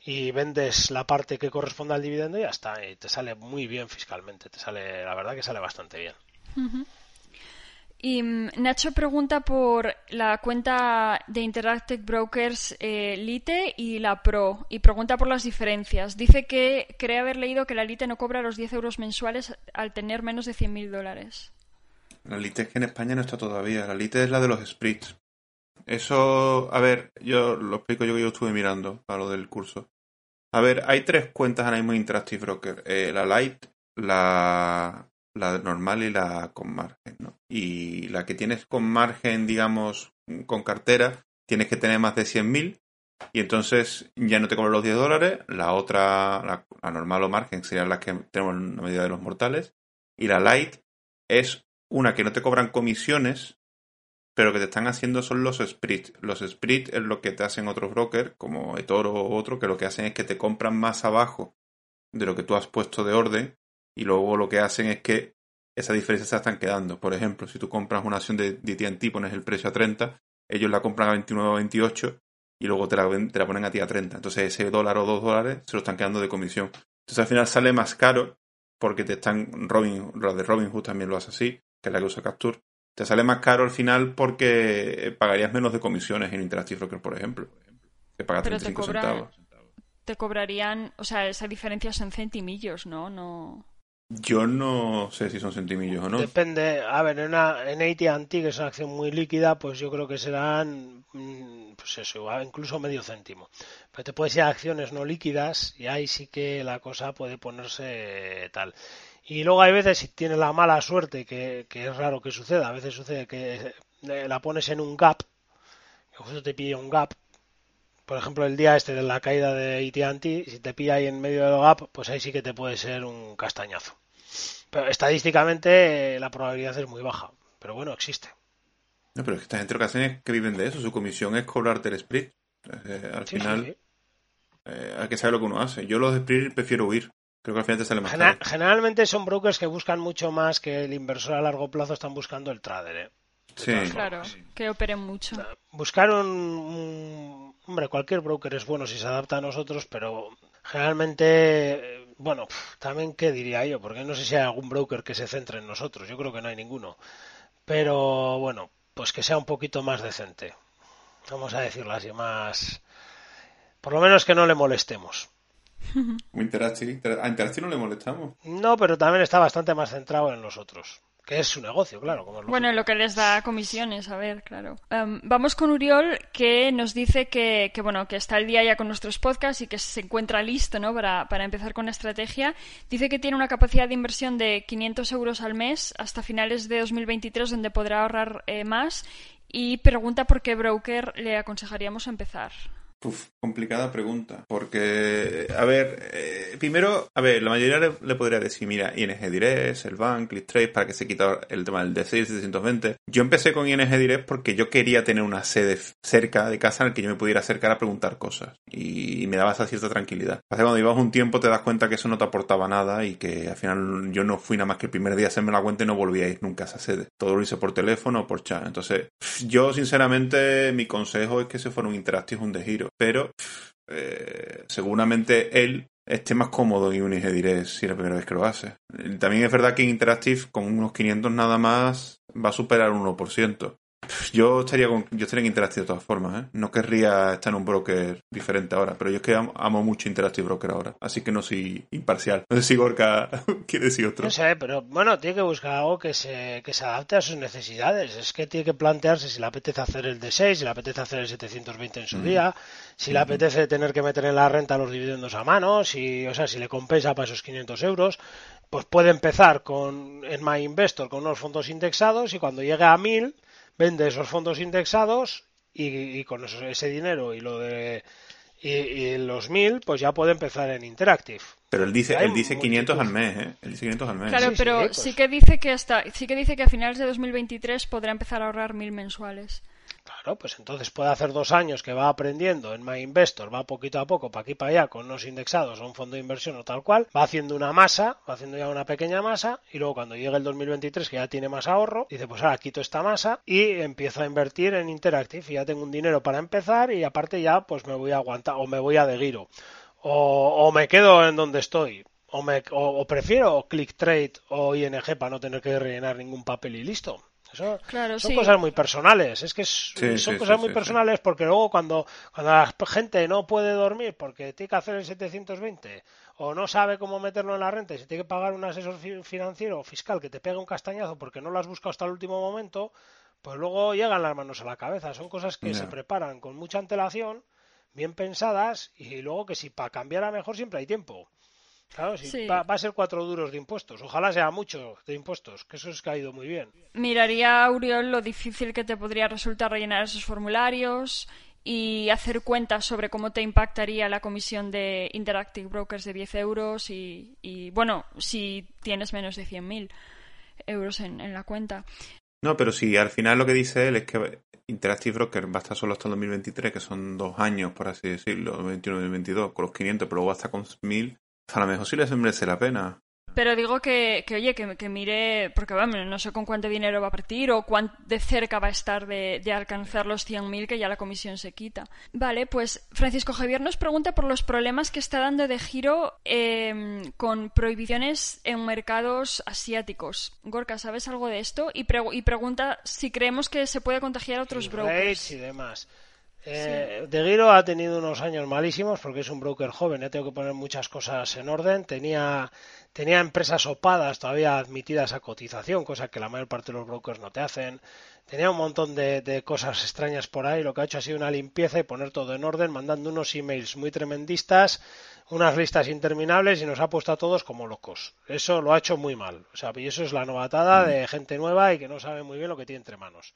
[SPEAKER 3] y vendes la parte que corresponde al dividendo y ya está, y te sale muy bien fiscalmente, te sale, la verdad que sale bastante bien.
[SPEAKER 2] Y mm, Nacho pregunta por la cuenta de Interactive Brokers eh, Lite y la Pro y pregunta por las diferencias. Dice que cree haber leído que la Lite no cobra los 10 euros mensuales al tener menos de 100.000 dólares.
[SPEAKER 1] La Lite es que en España no está todavía. La Lite es la de los splits. Eso, a ver, yo lo explico yo que yo estuve mirando para lo del curso. A ver, hay tres cuentas ahora mismo en Interactive Broker. Eh, la Lite, la, la normal y la con margen, ¿no? Y la que tienes con margen, digamos, con cartera, tienes que tener más de 100.000 y entonces ya no te cobran los 10 dólares. La otra, la, normal o margen, serían las que tenemos en la medida de los mortales. Y la light es una que no te cobran comisiones, pero que te están haciendo son los split. Los split es lo que te hacen otros brokers, como eToro o otro, que lo que hacen es que te compran más abajo de lo que tú has puesto de orden y luego lo que hacen es que esa diferencia se la están quedando. Por ejemplo, si tú compras una acción de AT&T, pones el precio a 30, ellos la compran a 29 o 28 y luego te la, la ponen a ti a 30. Entonces ese dólar o dos dólares se lo están quedando de comisión. Entonces al final sale más caro porque te están Robin, lo de Robinhood también lo hace así, que es la que usa Capture. Te sale más caro al final porque pagarías menos de comisiones en Interactive Broker, por ejemplo. Que pagas 35 centavos.
[SPEAKER 2] Te cobrarían, o sea, esa diferencia son centimillos, ¿no? No.
[SPEAKER 1] Yo no sé si son centimillos o no.
[SPEAKER 3] Depende. A ver, en, una, en AT&T, que es una acción muy líquida, pues yo creo que serán, mm, pues eso, incluso medio céntimo. Pero te puedes ir a acciones no líquidas y ahí sí que la cosa puede ponerse tal. Y luego hay veces, si tienes la mala suerte, que, que es raro que suceda, a veces sucede que eh, la pones en un gap, que justo te pide un gap, por ejemplo, el día este de la caída de AT&T, si te pilla ahí en medio del gap, pues ahí sí que te puede ser un castañazo. Pero estadísticamente la probabilidad es muy baja, pero bueno, existe.
[SPEAKER 1] No, pero es que esta gente lo que hacen es que viven de eso, su comisión es cobrarte el split. Eh, al final eh, hay que saber lo que uno hace. Yo los split prefiero huir. Creo que al final te sale más
[SPEAKER 3] Generalmente son brokers que buscan mucho más que el inversor a largo plazo están buscando el trader. ¿eh?
[SPEAKER 2] Sí. Claro, que operen mucho.
[SPEAKER 3] Buscar un, Hombre, cualquier broker es bueno si se adapta a nosotros, pero generalmente, bueno, también qué diría yo, porque no sé si hay algún broker que se centre en nosotros, yo creo que no hay ninguno. Pero bueno, pues que sea un poquito más decente. Vamos a decirlo así, más... Por lo menos que no le molestemos.
[SPEAKER 1] A Interactive no le molestamos.
[SPEAKER 3] No, pero también está bastante más centrado en nosotros que es su negocio, claro. Como
[SPEAKER 2] bueno, lo que les da comisiones, a ver, claro. Em, vamos con Uriol, que nos dice que, bueno, que está el día ya con nuestros podcasts y que se encuentra listo, ¿no? Para, para empezar con la estrategia. Dice que tiene una capacidad de inversión de 500 euros al mes hasta finales de 2023, donde podrá ahorrar eh, más. Y pregunta por qué broker le aconsejaríamos empezar.
[SPEAKER 1] Uf, complicada pregunta. Porque, a ver, eh, primero, a ver, la mayoría le, podría decir, mira, ING Direct, el Bank, ClickTrade, para que se quita el tema del D6 720. Yo empecé con ING Direct porque yo quería tener una sede cerca de casa en la que yo me pudiera acercar a preguntar cosas. Y, me daba esa cierta tranquilidad. Hace cuando ibas un tiempo te das cuenta que eso no te aportaba nada y que al final yo no fui nada más que el primer día a hacerme la cuenta y no volví a ir nunca a esa sede. Todo lo hice por teléfono o por chat. Entonces, yo sinceramente, mi consejo es que se fuera un Interactive un de giro pero eh, seguramente él esté más cómodo en Unige Direct si es la primera vez que lo hace. También es verdad que Interactive con unos 500 nada más va a superar un 1%. Yo estaría con, yo estaría en Interactive de todas formas, ¿eh? No querría estar en un broker diferente ahora, pero yo es que amo, mucho Interactive Broker ahora, así que no soy imparcial. No sé si Gorka quiere decir otro.
[SPEAKER 3] No sé, pero bueno, tiene que buscar algo que se, que se adapte a sus necesidades. Es que tiene que plantearse si le apetece hacer el D6, si le apetece hacer el 720 en su día, si le apetece tener que meter en la renta los dividendos a mano, si, o sea, si le compensa para esos 500 euros, pues puede empezar con en My Investor con unos fondos indexados y cuando llegue a 1000 vende esos fondos indexados y, con ese dinero y lo de y, los mil, pues ya puede empezar en Interactive.
[SPEAKER 1] Pero él dice, él dice 500 al mes, ¿eh? Él dice 500 al mes.
[SPEAKER 2] Claro, pero pues. sí, que dice que hasta, sí que dice que a finales de 2023 podrá empezar a ahorrar mil mensuales.
[SPEAKER 3] Claro, pues entonces puede hacer dos años que va aprendiendo en MyInvestor, va poquito a poco, para aquí para allá, con unos indexados a un fondo de inversión o tal cual, va haciendo una masa, va haciendo ya una pequeña masa, y luego cuando llegue el 2023, que ya tiene más ahorro, dice, pues ahora quito esta masa y empiezo a invertir en Interactive, y ya tengo un dinero para empezar, y aparte ya pues me voy a aguantar, o me voy a de giro, o, o me quedo en donde estoy, o, me, o, prefiero Click Trade o ING para no tener que rellenar ningún papel y listo. Eso, son cosas muy personales. Es que son cosas muy personales porque luego cuando, cuando la gente no puede dormir porque tiene que hacer el 720 o no sabe cómo meterlo en la renta y se tiene que pagar un asesor financiero o fiscal que te pega un castañazo porque no lo has buscado hasta el último momento, pues luego llegan las manos a la cabeza. Son cosas que se preparan con mucha antelación, bien pensadas y luego que si para cambiar a mejor siempre hay tiempo. Claro, sí, Va, a ser cuatro duros de impuestos. Ojalá sea mucho de impuestos, que eso es que ha ido muy bien.
[SPEAKER 2] Miraría, Auriol, lo difícil que te podría resultar rellenar esos formularios y hacer cuentas sobre cómo te impactaría la comisión de Interactive Brokers de 10 euros y, bueno, si tienes menos de 100.000 euros en, en la cuenta.
[SPEAKER 1] No, pero si al final lo que dice él es que Interactive Broker va a estar solo hasta el 2023, que son dos años, por así decirlo, 2021 y 2022, con los 500, pero luego hasta con 1000 a lo mejor sí les merece la pena.
[SPEAKER 2] Pero digo que, que oye, que, que, mire, porque vamos, no sé con cuánto dinero va a partir o cuán de cerca va a estar de, alcanzar los 100.000 que ya la comisión se quita. Vale, pues Francisco Javier nos pregunta por los problemas que está dando de giro em, con prohibiciones en mercados asiáticos. Gorka, ¿sabes algo de esto? Y, y pregunta si creemos que se puede contagiar a otros brokers.
[SPEAKER 3] y demás. Eh, De Giro ha tenido unos años malísimos porque es un broker joven, ¿eh? tengo que poner muchas cosas en orden. Tenía, tenía empresas opadas todavía admitidas a cotización, cosa que la mayor parte de los brokers no te hacen. Tenía un montón de, de, cosas extrañas por ahí. Lo que ha hecho ha sido una limpieza y poner todo en orden, mandando unos emails muy tremendistas, unas listas interminables y nos ha puesto a todos como locos. Eso lo ha hecho muy mal. O sea, y eso es la novatada mm. de gente nueva y que no sabe muy bien lo que tiene entre manos.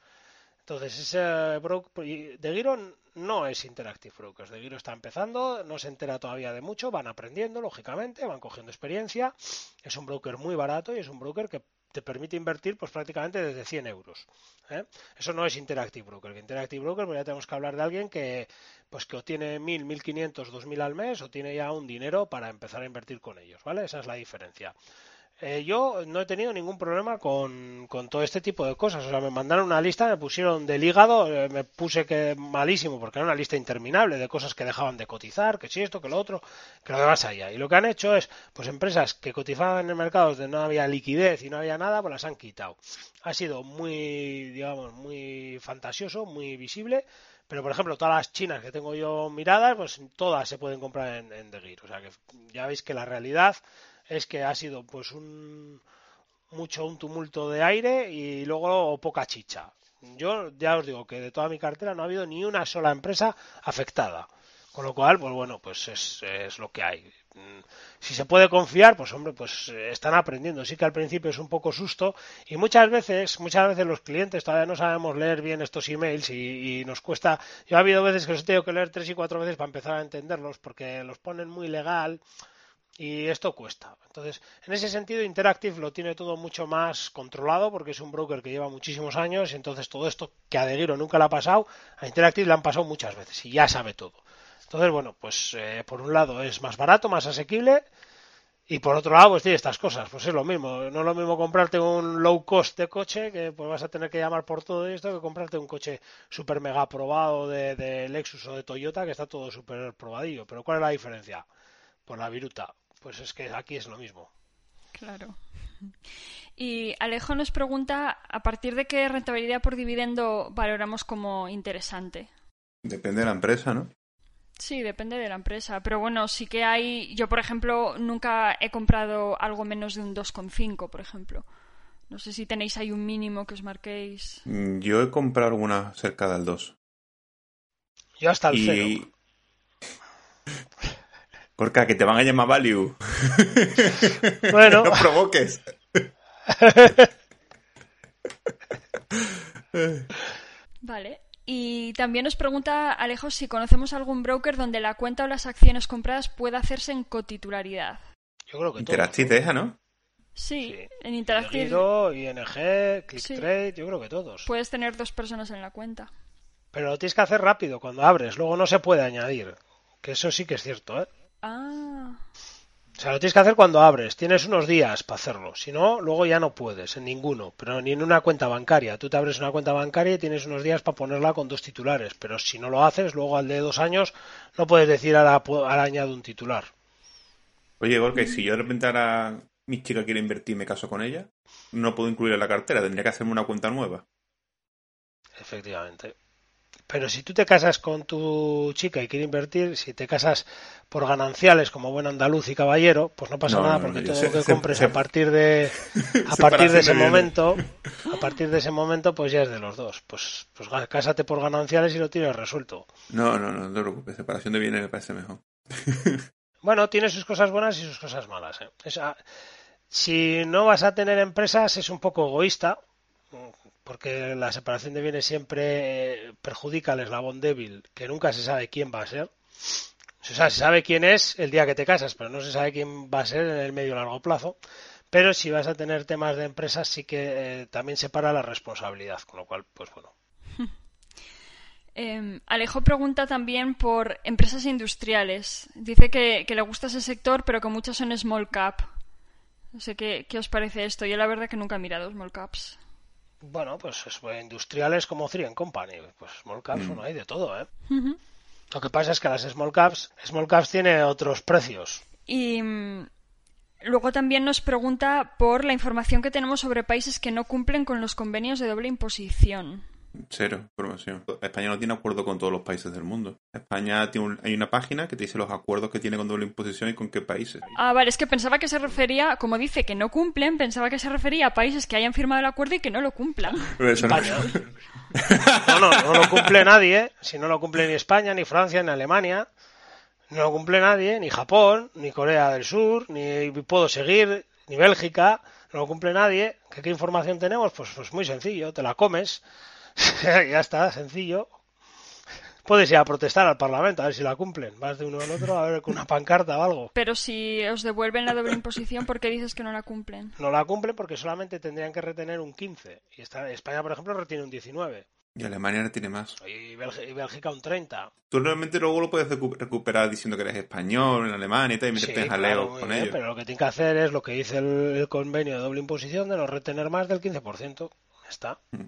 [SPEAKER 3] Entonces, ese broker de Giro no es Interactive Brokers. De Giro está empezando, no se entera todavía de mucho, van aprendiendo, lógicamente, van cogiendo experiencia. Es un broker muy barato y es un broker que te permite invertir pues prácticamente desde 100 euros. ¿eh? Eso no es Interactive Broker. Interactive Broker, pues ya tenemos que hablar de alguien que pues que obtiene 1000, 1500, 2000 al mes o tiene ya un dinero para empezar a invertir con ellos, ¿vale? Esa es la diferencia. Eh, yo no he tenido ningún problema con, con, todo este tipo de cosas. O sea, me mandaron una lista, me pusieron del hígado, eh, me puse que malísimo porque era una lista interminable de cosas que dejaban de cotizar, que si esto, que lo otro, que lo demás allá. Y lo que han hecho es, pues empresas que cotizaban en mercados donde no había liquidez y no había nada, pues las han quitado. Ha sido muy, digamos, muy fantasioso, muy visible. Pero, por ejemplo, todas las chinas que tengo yo miradas, pues todas se pueden comprar en, en The O sea, que ya veis que la realidad es que ha sido pues un mucho un tumulto de aire y luego poca chicha. Yo ya os digo que de toda mi cartera no ha habido ni una sola empresa afectada. Con lo cual, pues bueno, pues es, es lo que hay. Si se puede confiar, pues hombre, pues están aprendiendo. Sí que al principio es un poco susto y muchas veces, muchas veces los clientes todavía no sabemos leer bien estos emails y, y nos cuesta. Yo ha habido veces que los he tenido que leer tres y cuatro veces para empezar a entenderlos porque los ponen muy legal y esto cuesta. Entonces, en ese sentido, Interactive lo tiene todo mucho más controlado porque es un broker que lleva muchísimos años y entonces todo esto que a De nunca le ha pasado, a Interactive le han pasado muchas veces y ya sabe todo. Entonces, bueno, pues eh, por un lado es más barato, más asequible y por otro lado, pues tiene estas cosas. Pues es lo mismo. No es lo mismo comprarte un low cost de coche que pues vas a tener que llamar por todo esto que comprarte un coche super mega probado de, de Lexus o de Toyota que está todo súper probadillo. Pero ¿cuál es la diferencia? Por la viruta pues es que aquí es lo mismo.
[SPEAKER 2] Claro. Y Alejo nos pregunta, ¿a partir de qué rentabilidad por dividendo valoramos como interesante?
[SPEAKER 1] Depende de la empresa, ¿no?
[SPEAKER 2] Sí, depende de la empresa. Pero bueno, sí que hay. Yo, por ejemplo, nunca he comprado algo menos de un 2,5, por ejemplo. No sé si tenéis ahí un mínimo que os marquéis.
[SPEAKER 1] Mm, yo he comprado alguna cerca del 2.
[SPEAKER 3] Yo hasta el y...
[SPEAKER 1] Corca, que te van a llamar value.
[SPEAKER 3] Bueno.
[SPEAKER 1] no provoques.
[SPEAKER 2] vale. Y también nos pregunta Alejo si conocemos algún broker donde la cuenta o las acciones compradas pueda hacerse en cotitularidad.
[SPEAKER 3] Yo creo que
[SPEAKER 1] Interactive deja, ¿no?
[SPEAKER 2] Sí, en Interactive.
[SPEAKER 3] ING, ClickTrade, yo creo que todos.
[SPEAKER 2] Puedes tener dos personas en la cuenta.
[SPEAKER 3] Pero lo tienes que hacer rápido cuando abres, luego no se puede añadir. Que eso sí que es cierto, ¿eh?
[SPEAKER 2] Ah.
[SPEAKER 3] O sea, lo tienes que hacer cuando abres. Tienes unos días para hacerlo. Si no, luego ya no puedes, en ninguno. Pero ni en una cuenta bancaria. Tú te abres una cuenta bancaria y tienes unos días para ponerla con dos titulares. Pero si no lo haces, luego al de dos años no puedes decir ahora, ahora añado un titular.
[SPEAKER 1] Oye, Gorka, si yo de repente ahora mi chica quiere invertir y me caso con ella, no puedo incluir en la cartera. Tendría que hacerme una cuenta nueva.
[SPEAKER 3] Efectivamente. Pero si tú te casas con tu chica y quieres invertir, si te casas por gananciales como buen andaluz y caballero, pues no pasa
[SPEAKER 1] No,
[SPEAKER 3] nada porque
[SPEAKER 1] no,
[SPEAKER 3] todo
[SPEAKER 1] se-
[SPEAKER 3] lo que
[SPEAKER 1] se-
[SPEAKER 3] compres
[SPEAKER 1] se-
[SPEAKER 3] a partir de a partir de ese momento, a partir de ese momento pues ya es de los dos. Pues pues cásate por gananciales y lo tienes resuelto.
[SPEAKER 1] No, no, no, no te preocupes. Separación de bienes me parece mejor.
[SPEAKER 3] Bueno, tiene sus cosas buenas y sus cosas malas. ¿eh? Ah, si no vas a tener empresas es un poco egoísta, porque la separación de bienes siempre eh, perjudica al eslabón débil, que nunca se sabe quién va a ser. O sea, se sabe quién es el día que te casas, pero no se sabe quién va a ser en el medio y largo plazo. Pero si vas a tener temas de empresas, sí que eh, también separa la responsabilidad, con lo cual, pues bueno.
[SPEAKER 2] Eh, Alejo pregunta también por empresas industriales. Dice que, que le gusta ese sector, pero que muchas son small cap. No sé qué, qué os parece esto. Yo la verdad que nunca he mirado small caps.
[SPEAKER 3] Bueno, pues es- industriales como Three and Company, pues small caps,
[SPEAKER 1] Mm.
[SPEAKER 3] bueno, hay de todo, ¿eh? Lo que pasa es que las small caps, small caps tiene otros precios.
[SPEAKER 2] Y mm, luego también nos pregunta por la información que tenemos sobre países que no cumplen con los convenios de doble imposición.
[SPEAKER 1] Cero información. España no tiene acuerdo con todos los países del mundo. España tiene un- hay una página que te dice los acuerdos que tiene con doble imposición y con qué países.
[SPEAKER 2] Ah, vale, es que pensaba que se refería, como dice que no cumplen, pensaba que se refería a países que hayan firmado el acuerdo y que no lo cumplan.
[SPEAKER 1] Pero eso. No,
[SPEAKER 3] no, no lo cumple nadie. Si no lo cumple ni España, ni Francia, ni Alemania. No lo cumple nadie, ni Japón, ni Corea del Sur, ni puedo seguir, ni Bélgica. No lo cumple nadie. ¿Qué, qué información tenemos? Pues, pues muy sencillo. Te la comes. ya está, sencillo. Puedes ir a protestar al Parlamento a ver si la cumplen. Vas de uno al otro a ver con una pancarta o algo.
[SPEAKER 2] Pero si os devuelven la doble imposición, ¿por qué dices que no la cumplen?
[SPEAKER 3] No la cumplen porque solamente tendrían que retener un 15. Y España, por ejemplo, retiene un 19.
[SPEAKER 1] Y Alemania no tiene más.
[SPEAKER 3] Y Bélgica, y Bélgica un 30.
[SPEAKER 1] Tú realmente luego lo puedes recu- recuperar diciendo que eres español en Alemania y tal, y meterte en jaleo
[SPEAKER 3] claro,
[SPEAKER 1] con ellos.
[SPEAKER 3] pero lo que tiene que hacer es lo que dice el, el convenio de doble imposición de no retener más del 15%. Ya está.
[SPEAKER 1] Mm.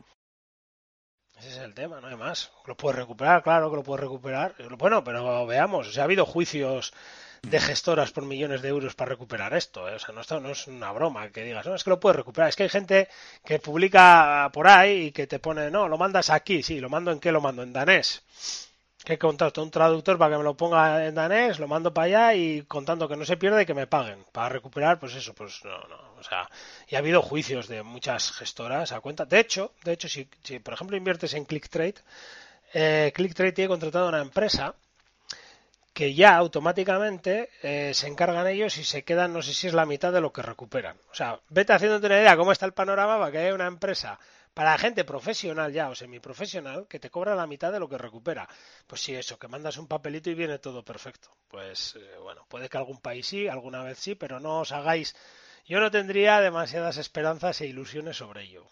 [SPEAKER 3] Ese es el tema, no hay más. Lo puedes recuperar, claro que lo puedes recuperar. Bueno, pero veamos, o sea, ha habido juicios de gestoras por millones de euros para recuperar esto. ¿eh? O sea, no, no es una broma que digas, no, es que lo puedes recuperar. Es que hay gente que publica por ahí y que te pone, no, lo mandas aquí, sí, lo mando en qué lo mando, en danés. Que contrato un traductor para que me lo ponga en danés, lo mando para allá y contando que no se pierda y que me paguen. Para recuperar, pues eso, pues no, no. O sea, y ha habido juicios de muchas gestoras a cuenta. De hecho, de hecho, si, si por ejemplo inviertes en ClickTrade, eh, ClickTrade tiene contratado una empresa que ya automáticamente eh, se encargan ellos y se quedan, no sé si es la mitad de lo que recuperan. O sea, vete haciéndote una idea cómo está el panorama para que haya una empresa para gente profesional ya o semiprofesional que te cobra la mitad de lo que recupera. Pues sí, eso, que mandas un papelito y viene todo perfecto. Pues eh, bueno, puede que algún país sí, alguna vez sí, pero no os hagáis. Yo no tendría demasiadas esperanzas e ilusiones sobre ello.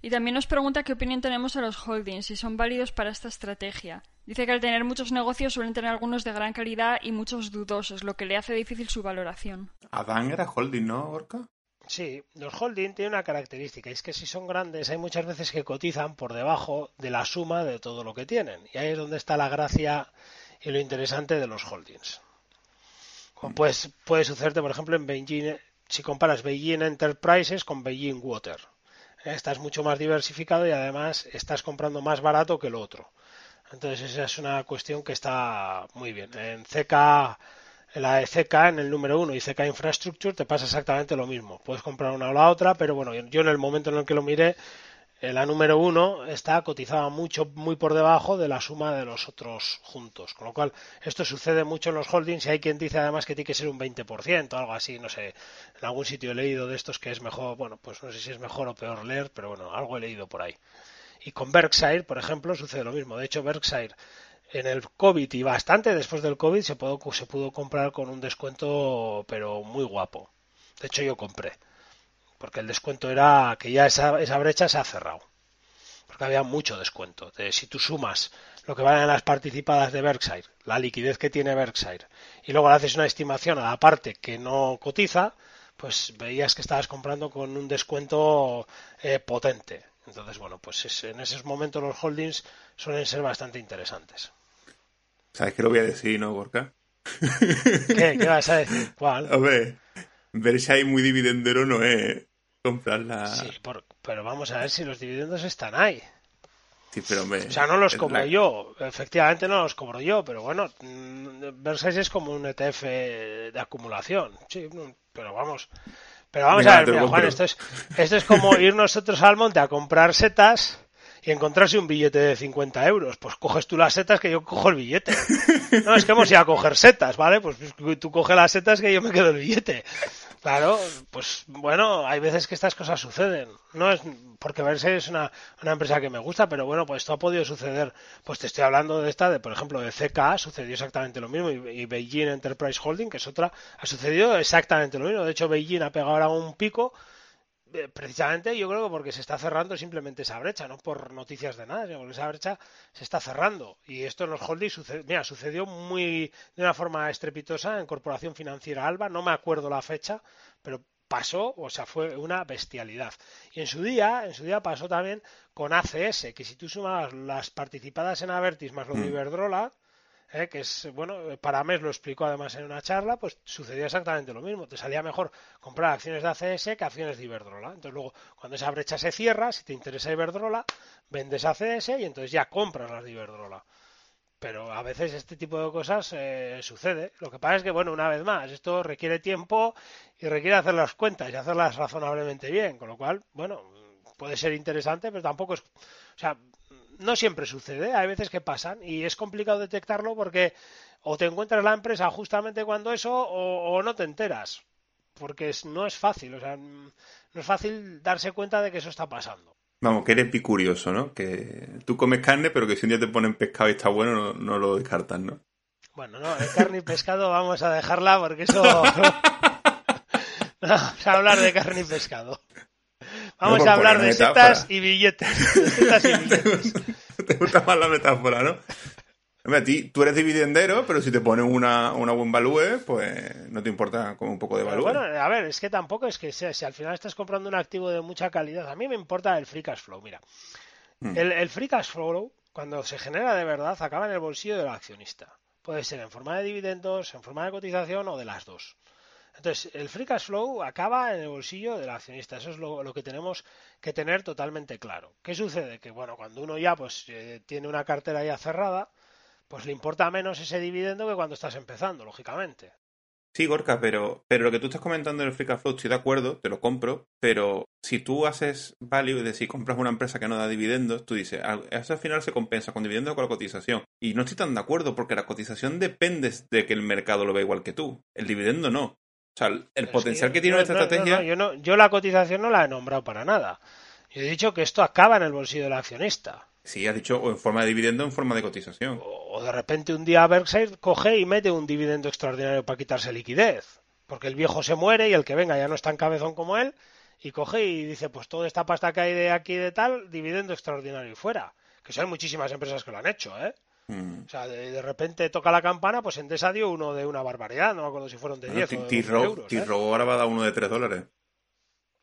[SPEAKER 2] Y también nos pregunta qué opinión tenemos a los holdings, si son válidos para esta estrategia. Dice que al tener muchos negocios suelen tener algunos de gran calidad y muchos dudosos, lo que le hace difícil su valoración.
[SPEAKER 1] Adán era holding, ¿no, Orca?
[SPEAKER 3] Sí, los holding tienen una característica, y es que si son grandes hay muchas veces que cotizan por debajo de la suma de todo lo que tienen. Y ahí es donde está la gracia y lo interesante de los holdings. Como Pues puede sucederte, por ejemplo, en Beijing, si comparas Beijing Enterprises con Beijing Water. Eh, Estás mucho más diversificado y además estás comprando más barato que lo otro. Entonces esa es una cuestión que está muy bien. En CK la CK, en el número 1 y CK Infrastructure, te pasa exactamente lo mismo. Puedes comprar una o la otra, pero bueno, yo en el momento en el que lo miré, eh, la número 1 está cotizada mucho, muy por debajo de la suma de los otros juntos. Con lo cual, esto sucede mucho en los holdings y hay quien dice además que tiene que ser un 20%, algo así, no sé. En algún sitio he leído de estos que es mejor, bueno, pues no sé si es mejor o peor leer, pero bueno, algo he leído por ahí. Y con Berkshire, por ejemplo, sucede lo mismo. De hecho, Berkshire en el COVID y bastante después del COVID se pudo, se pudo comprar con un descuento, pero muy guapo. De hecho, yo compré. Porque el descuento era que ya esa, esa brecha se ha cerrado. porque había mucho descuento. si tú sumas lo que valen las participadas de Berkshire, la liquidez que tiene Berkshire, y luego le haces una estimación a la parte que no cotiza, pues veías que estabas comprando con un descuento eh, potente. Entonces, bueno, pues en esos momentos los holdings suelen ser bastante interesantes.
[SPEAKER 1] ¿Sabes qué lo voy a decir, no, Gorka?
[SPEAKER 3] ¿Qué? ¿Qué vas a decir? ¿Cuál?
[SPEAKER 1] Ver, Berkshire muy dividendero no es comprarla.
[SPEAKER 3] Sí, pero vamos a ver si los dividendos están ahí.
[SPEAKER 1] Sí, pero
[SPEAKER 3] o sea, no los cobro yo. Efectivamente no los cobro yo, pero bueno, mm, Versailles es como un ETF de acumulación. Sí, pero vamos. Pero vamos a ver, Juan, esto es, esto es como ir nosotros al monte a comprar setas y encontrarse un billete de 50 euros. Pues coges tú las setas que yo cojo el billete. No, es que hemos ido a coger setas, ¿vale? Pues tú coges las setas que yo me quedo el billete. Claro, pues bueno, hay veces que estas cosas suceden. No es porque Verse es una, una, empresa que me gusta, pero bueno, pues esto ha podido suceder. Pues te estoy hablando de esta, de por ejemplo, de CK, sucedió exactamente lo mismo, y, Beijing Enterprise Holding, que es otra, ha sucedido exactamente lo mismo. De hecho, Beijing ha pegado ahora un pico precisamente yo creo que porque se está cerrando simplemente esa brecha, no por noticias de nada, sino porque esa brecha se está cerrando. Y esto en los holdings sucede, mira, sucedió muy de una forma estrepitosa en Corporación Financiera Alba, no me acuerdo la fecha, pero pasó, o sea, fue una bestialidad. Y en su día, en su día pasó también con ACS, que si tú sumabas las participadas en Avertis más lo de mm. Iberdrola, ¿eh? que es, bueno, para mes lo explicó además en una charla, pues sucedió exactamente lo mismo. Te salía mejor comprar acciones de ACS que acciones de Iberdrola. Entonces luego, cuando esa brecha se cierra, si te interesa Iberdrola, vendes ACS y entonces ya compras las de Iberdrola. Pero a veces este tipo de cosas eh, sucede. Lo que pasa es que, bueno, una vez más, esto requiere tiempo y requiere hacer las cuentas y hacerlas razonablemente bien. Con lo cual, bueno, puede ser interesante, pero tampoco es... O sea, no siempre sucede, hay veces que pasan y es complicado detectarlo porque o te encuentras la empresa justamente cuando eso o, no te enteras, porque no es fácil, o sea, no es fácil darse cuenta de que eso está pasando.
[SPEAKER 1] Vamos, que eres picurioso, ¿no? Que tú comes carne, pero que si un día te ponen pescado y está bueno, no, lo descartas, ¿no?
[SPEAKER 3] Bueno, no, el carne y pescado vamos a dejarla porque eso... vamos a hablar de carne y pescado. Vamos a hablar de setas y billetes. setas y billetes.
[SPEAKER 1] Te gusta más la metáfora, ¿no? a ti, tú eres dividendero, pero si te ponen una, una buen value, pues no te importa como un poco de value.
[SPEAKER 3] Bueno, a ver, es que tampoco es que sea, si al final estás comprando un activo de mucha calidad, a mí me importa el free cash flow. Mira, hmm. el, el free cash flow, cuando se genera de verdad, acaba en el bolsillo del accionista. Puede ser en forma de dividendos, en forma de cotización o de las dos. Entonces, el free cash flow acaba en el bolsillo del accionista. Eso es lo, que tenemos que tener totalmente claro. ¿Qué sucede? Que, bueno, cuando uno ya pues eh, tiene una cartera ya cerrada, pues le importa menos ese dividendo que cuando estás empezando, lógicamente.
[SPEAKER 1] Sí, Gorka, pero, pero lo que tú estás comentando en el free cash flow, estoy de acuerdo, te lo compro, pero si tú haces value, es decir, compras una empresa que no da dividendos, tú dices, eso al final se compensa con dividendos o con la cotización. Y no estoy tan de acuerdo porque la cotización depende de que el mercado lo vea igual que tú. El dividendo no. O sea, el potencial que tiene esta estrategia.
[SPEAKER 3] yo, yo la cotización no la he nombrado para nada. Yo he dicho que esto acaba en el bolsillo del accionista.
[SPEAKER 1] Sí, ha dicho o en forma de dividendo o en forma de cotización.
[SPEAKER 3] O, de repente un día Berkshire coge y mete un dividendo extraordinario para quitarse liquidez. Porque el viejo se muere y el que venga ya no es tan cabezón como él. Y coge y dice, pues toda esta pasta que hay de aquí de tal, dividendo extraordinario y fuera. Que son muchísimas empresas que lo han hecho, ¿eh? Mm. O sea, de, repente toca la campana, pues en dio uno de una barbaridad, no me acuerdo si fueron de 10 o de euros. ¿eh?
[SPEAKER 1] ahora va a dar uno de 3 dólares.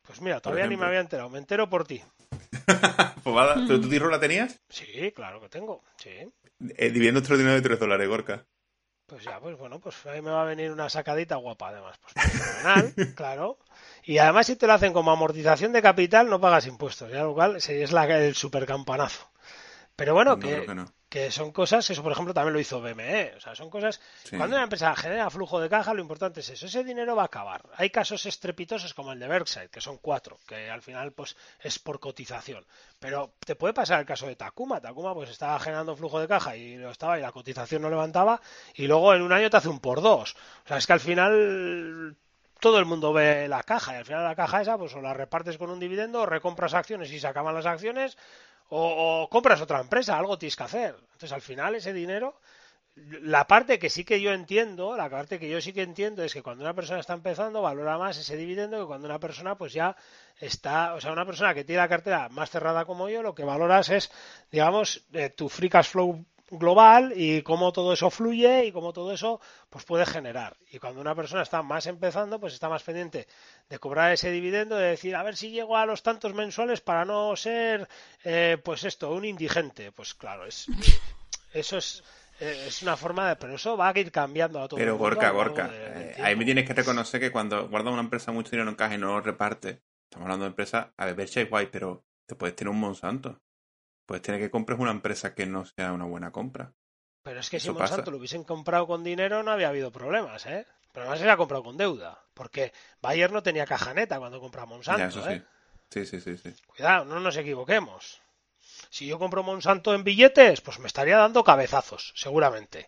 [SPEAKER 3] Pues mira, todavía ni me había enterado, me entero por ti.
[SPEAKER 1] pues va ¿Pero tú T-Row la tenías?
[SPEAKER 3] Sí, claro que tengo, sí.
[SPEAKER 1] Eh, dividiendo otro dinero de 3 dólares, Gorka.
[SPEAKER 3] Pues ya, pues bueno, pues ahí me va a venir una sacadita guapa además. Pues fenomenal, claro. Y además si te lo hacen como amortización de capital no pagas impuestos, ya lo cual es la, el super campanazo. Pero bueno, que, que son cosas, eso por ejemplo también lo hizo BME, o sea, son cosas, cuando una empresa genera flujo de caja, lo importante es eso, ese dinero va a acabar. Hay casos estrepitosos como el de Berkshire, que son cuatro, que al final pues es por cotización, pero te puede pasar el caso de Takuma, Takuma pues estaba generando flujo de caja y lo estaba y la cotización no levantaba y luego en un año te hace un por dos, o sea, es que al final todo el mundo ve la caja y al final la caja esa pues o la repartes con un dividendo o recompras acciones y se acaban las acciones o, compras otra empresa, algo tienes que hacer. Entonces, al final, ese dinero la parte que sí que yo entiendo, la parte que yo sí que entiendo es que cuando una persona está empezando valora más ese dividendo que cuando una persona pues ya está, o sea, una persona que tiene la cartera más cerrada como yo, lo que valoras es, digamos, eh, tu free cash flow global y cómo todo eso fluye y cómo todo eso pues puede generar. Y cuando una persona está más empezando, pues está más pendiente de cobrar ese dividendo, de decir, a ver si llego a los tantos mensuales para no ser, eh, pues esto, un indigente. Pues claro, es eso es eh, es una forma de, pero eso va a ir cambiando a todo
[SPEAKER 1] Pero
[SPEAKER 3] el mundo
[SPEAKER 1] Gorka, Gorka,
[SPEAKER 3] de-
[SPEAKER 1] eh, ahí me tienes que reconocer que cuando guarda una empresa mucho dinero en caja y no lo reparte, estamos hablando de empresa, a ver, es guay, pero te puedes tener un Monsanto. Puedes tener que compres una empresa que no sea una buena compra.
[SPEAKER 3] Pero es que si
[SPEAKER 1] Eso pasa.
[SPEAKER 3] Monsanto lo hubiesen comprado con dinero no había habido problemas, ¿eh? Pero además se la ha comprado con deuda, porque Bayer no tenía caja neta cuando compra Monsanto,
[SPEAKER 1] ya, eso
[SPEAKER 3] ¿eh?
[SPEAKER 1] sí. Sí, sí, sí, sí.
[SPEAKER 3] Cuidado, no nos equivoquemos. Si yo compro Monsanto en billetes, pues me estaría dando cabezazos, seguramente.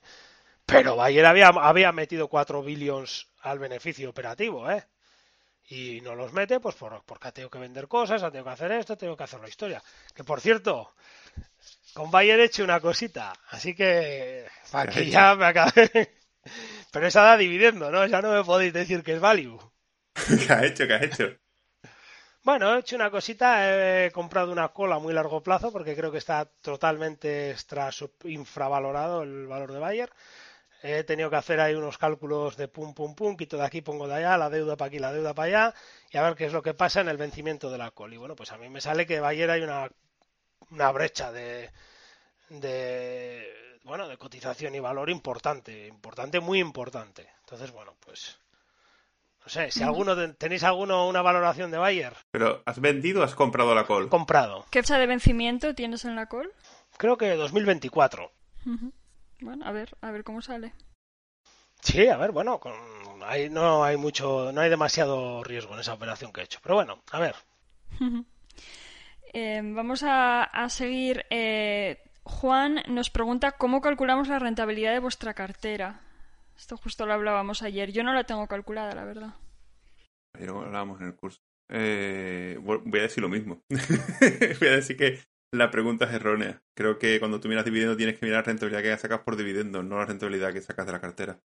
[SPEAKER 3] Pero Bayer había, había metido 4 billions al beneficio operativo, ¿eh? Y no los mete, pues por, porque ha tenido que vender cosas, ha tenido que hacer esto, ha tenido que hacer la historia. Que por cierto, con Bayer he hecho una cosita, así que
[SPEAKER 1] ¿Qué has
[SPEAKER 3] aquí ya me acabé. Pero esa da dividendo, ¿no? Ya no me podéis decir que es value.
[SPEAKER 1] ¿Qué has hecho? ¿Qué has hecho?
[SPEAKER 3] Bueno, he hecho una cosita, he comprado una cola a muy largo plazo porque creo que está totalmente extra sub- infravalorado el valor de Bayer. He tenido que hacer ahí unos cálculos de pum pum pum, quito de aquí, pongo de allá, la deuda para aquí, la deuda para allá, y a ver qué es lo que pasa en el vencimiento de la col. Y bueno, pues a mí me sale que Bayer hay una, una brecha de, de bueno, de cotización y valor importante, importante, muy importante. Entonces, bueno, pues no sé, si alguno ten- tenéis alguno una valoración de Bayer
[SPEAKER 1] ¿Pero has vendido o has comprado la col?
[SPEAKER 3] comprado.
[SPEAKER 2] ¿Qué fecha de vencimiento tienes en la call?
[SPEAKER 3] Creo que 2024.
[SPEAKER 2] Ujú. Bueno, a ver, a ver cómo sale.
[SPEAKER 3] Sí, a ver, bueno, con, ahí no hay mucho, no hay demasiado riesgo en esa operación que he hecho. Pero bueno, a ver.
[SPEAKER 2] Eh, vamos a, a seguir. eh, Juan nos pregunta cómo calculamos la rentabilidad de vuestra cartera. Esto justo lo hablábamos ayer. Yo no la tengo calculada, la verdad.
[SPEAKER 1] Ayer lo hablábamos en el curso. Eh, voy a decir lo mismo. voy a decir que la pregunta es errónea. Creo que cuando tú miras dividendo tienes que mirar la rentabilidad que sacas por dividendo, no la rentabilidad que sacas de la cartera.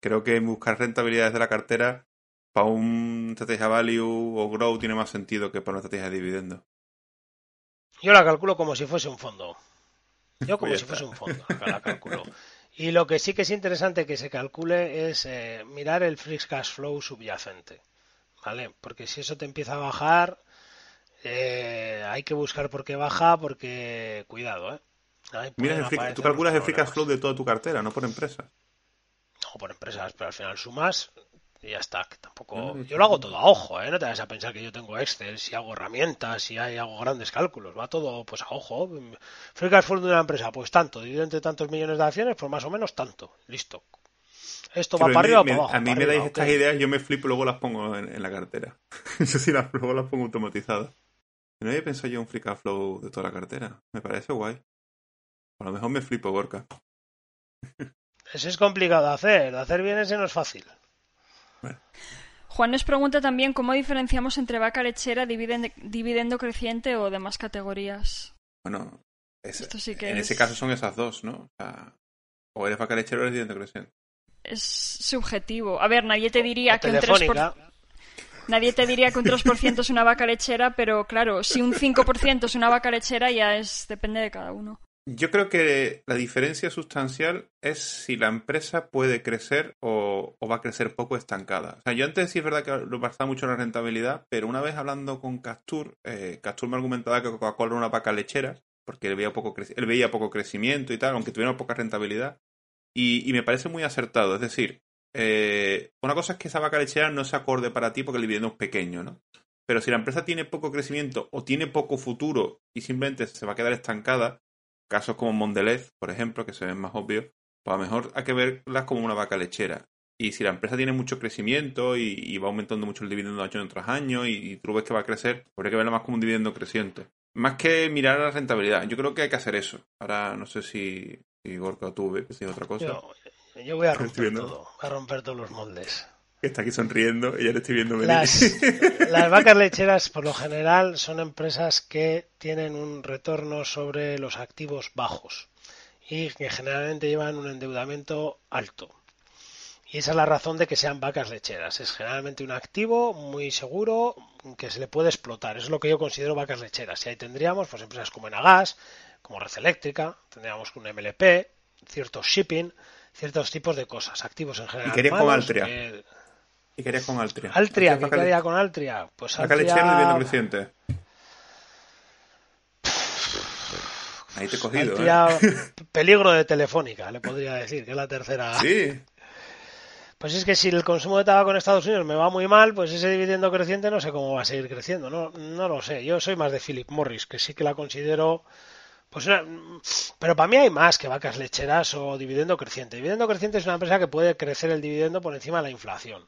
[SPEAKER 1] Creo que buscar rentabilidades de la cartera para un estrategia value o grow tiene más sentido que para una estrategia de dividendo.
[SPEAKER 3] Yo la calculo como si fuese un fondo. Yo como
[SPEAKER 1] Pues
[SPEAKER 3] si fuese un fondo, acá la calculo. Y lo que sí que es interesante que se calcule es eh, mirar el free cash flow subyacente. ¿Vale? Porque si eso te empieza a bajar, eh, hay que buscar por qué baja, porque cuidado, ¿eh? Ahí
[SPEAKER 1] Miras el
[SPEAKER 3] pueden
[SPEAKER 1] free-
[SPEAKER 3] aparecer
[SPEAKER 1] tú calculas el free cash flow de toda tu cartera, no por empresa.
[SPEAKER 3] No, por empresas, pero al final sumas y ya está. Que tampoco... Yo lo hago todo a ojo, ¿eh? No te vayas a pensar que yo tengo Excel, si hago herramientas, si hay, hago grandes cálculos. Va todo pues a ojo. Free cash flow de una empresa, pues tanto. Dividido entre tantos millones de acciones, pues más o menos tanto. Listo. Esto va para
[SPEAKER 1] me-
[SPEAKER 3] arriba o
[SPEAKER 1] me-
[SPEAKER 3] para abajo.
[SPEAKER 1] a mí me dais estas ideas, yo me flipo y luego las pongo en, en la cartera. Eso sí, las, luego las pongo automatizadas. No había pensado yo en un free cash flow de toda la cartera. Me parece guay. A lo mejor me flipo, Gorka.
[SPEAKER 3] Eso es complicado de hacer. De hacer bien ese no es fácil.
[SPEAKER 2] Juan nos pregunta también cómo diferenciamos entre vaca lechera, dividen- dividendo creciente o demás categorías.
[SPEAKER 1] Bueno, es-
[SPEAKER 2] Esto sí que
[SPEAKER 1] en
[SPEAKER 2] es-
[SPEAKER 1] ese caso son esas dos, ¿no? O, sea, o eres vaca lechera o eres dividendo creciente.
[SPEAKER 2] Es subjetivo. A ver, nadie te diría
[SPEAKER 3] O
[SPEAKER 2] que un 3%,
[SPEAKER 3] Telefónica.
[SPEAKER 2] nadie te diría que un 3% es una vaca lechera, pero claro, si un 5% es una vaca lechera ya es depende de cada uno.
[SPEAKER 1] Yo creo que la diferencia sustancial es si la empresa puede crecer o, o va a crecer poco estancada. O sea, yo antes sí es verdad que lo basaba mucho en la rentabilidad, pero una vez hablando con Castur, eh, Castur me argumentaba que Coca-Cola era una vaca lechera, porque él veía poco, él veía poco crecimiento y tal, aunque tuviera poca rentabilidad. Y, y me parece muy acertado. Es decir, eh, una cosa es que esa vaca lechera no se acorde para ti porque el dividendo es pequeño, ¿no? Pero si la empresa tiene poco crecimiento o tiene poco futuro y simplemente se va a quedar estancada, casos como Mondelez, por ejemplo, que se ven más obvios, pues a lo mejor hay que verlas como una vaca lechera. Y si la empresa tiene mucho crecimiento y, y va aumentando mucho el dividendo año tras año y, y tú ves que va a crecer, habría que verla más como un dividendo creciente. Más que mirar a la rentabilidad. Yo creo que hay que hacer eso. Ahora no sé si, si Gorka o tú ves si otra cosa.
[SPEAKER 3] Yo, yo voy a romper todo. Voy a romper todos los moldes.
[SPEAKER 1] Que está aquí sonriendo y ya le estoy viendo venir.
[SPEAKER 3] Las, las vacas lecheras, por lo general, son empresas que tienen un retorno sobre los activos bajos. y que generalmente llevan un endeudamiento alto. Y esa es la razón de que sean vacas lecheras. Es generalmente un activo muy seguro que se le puede explotar. Eso es lo que yo considero vacas lecheras. Y ahí tendríamos pues, empresas como Enagas, como Red Eléctrica, tendríamos un MLP, ciertos shipping, ciertos tipos de cosas, activos en general.
[SPEAKER 1] Y quería Altria. Y quería con Altria.
[SPEAKER 3] Altria, ¿qué quería con Altria?
[SPEAKER 1] Pues Altria... lechera creciente. Ahí te he cogido. ¿eh?
[SPEAKER 3] Peligro de telefónica, le podría decir, que es la tercera.
[SPEAKER 1] Sí.
[SPEAKER 3] Pues es que si el consumo de tabaco en Estados Unidos me va muy mal, pues ese dividendo creciente no sé cómo va a seguir creciendo. No, no lo sé. Yo soy más de Philip Morris, que sí que la considero. Pues pero para mí hay más que vacas lecheras o dividendo creciente. Dividendo creciente es una empresa que puede crecer el dividendo por encima de la inflación.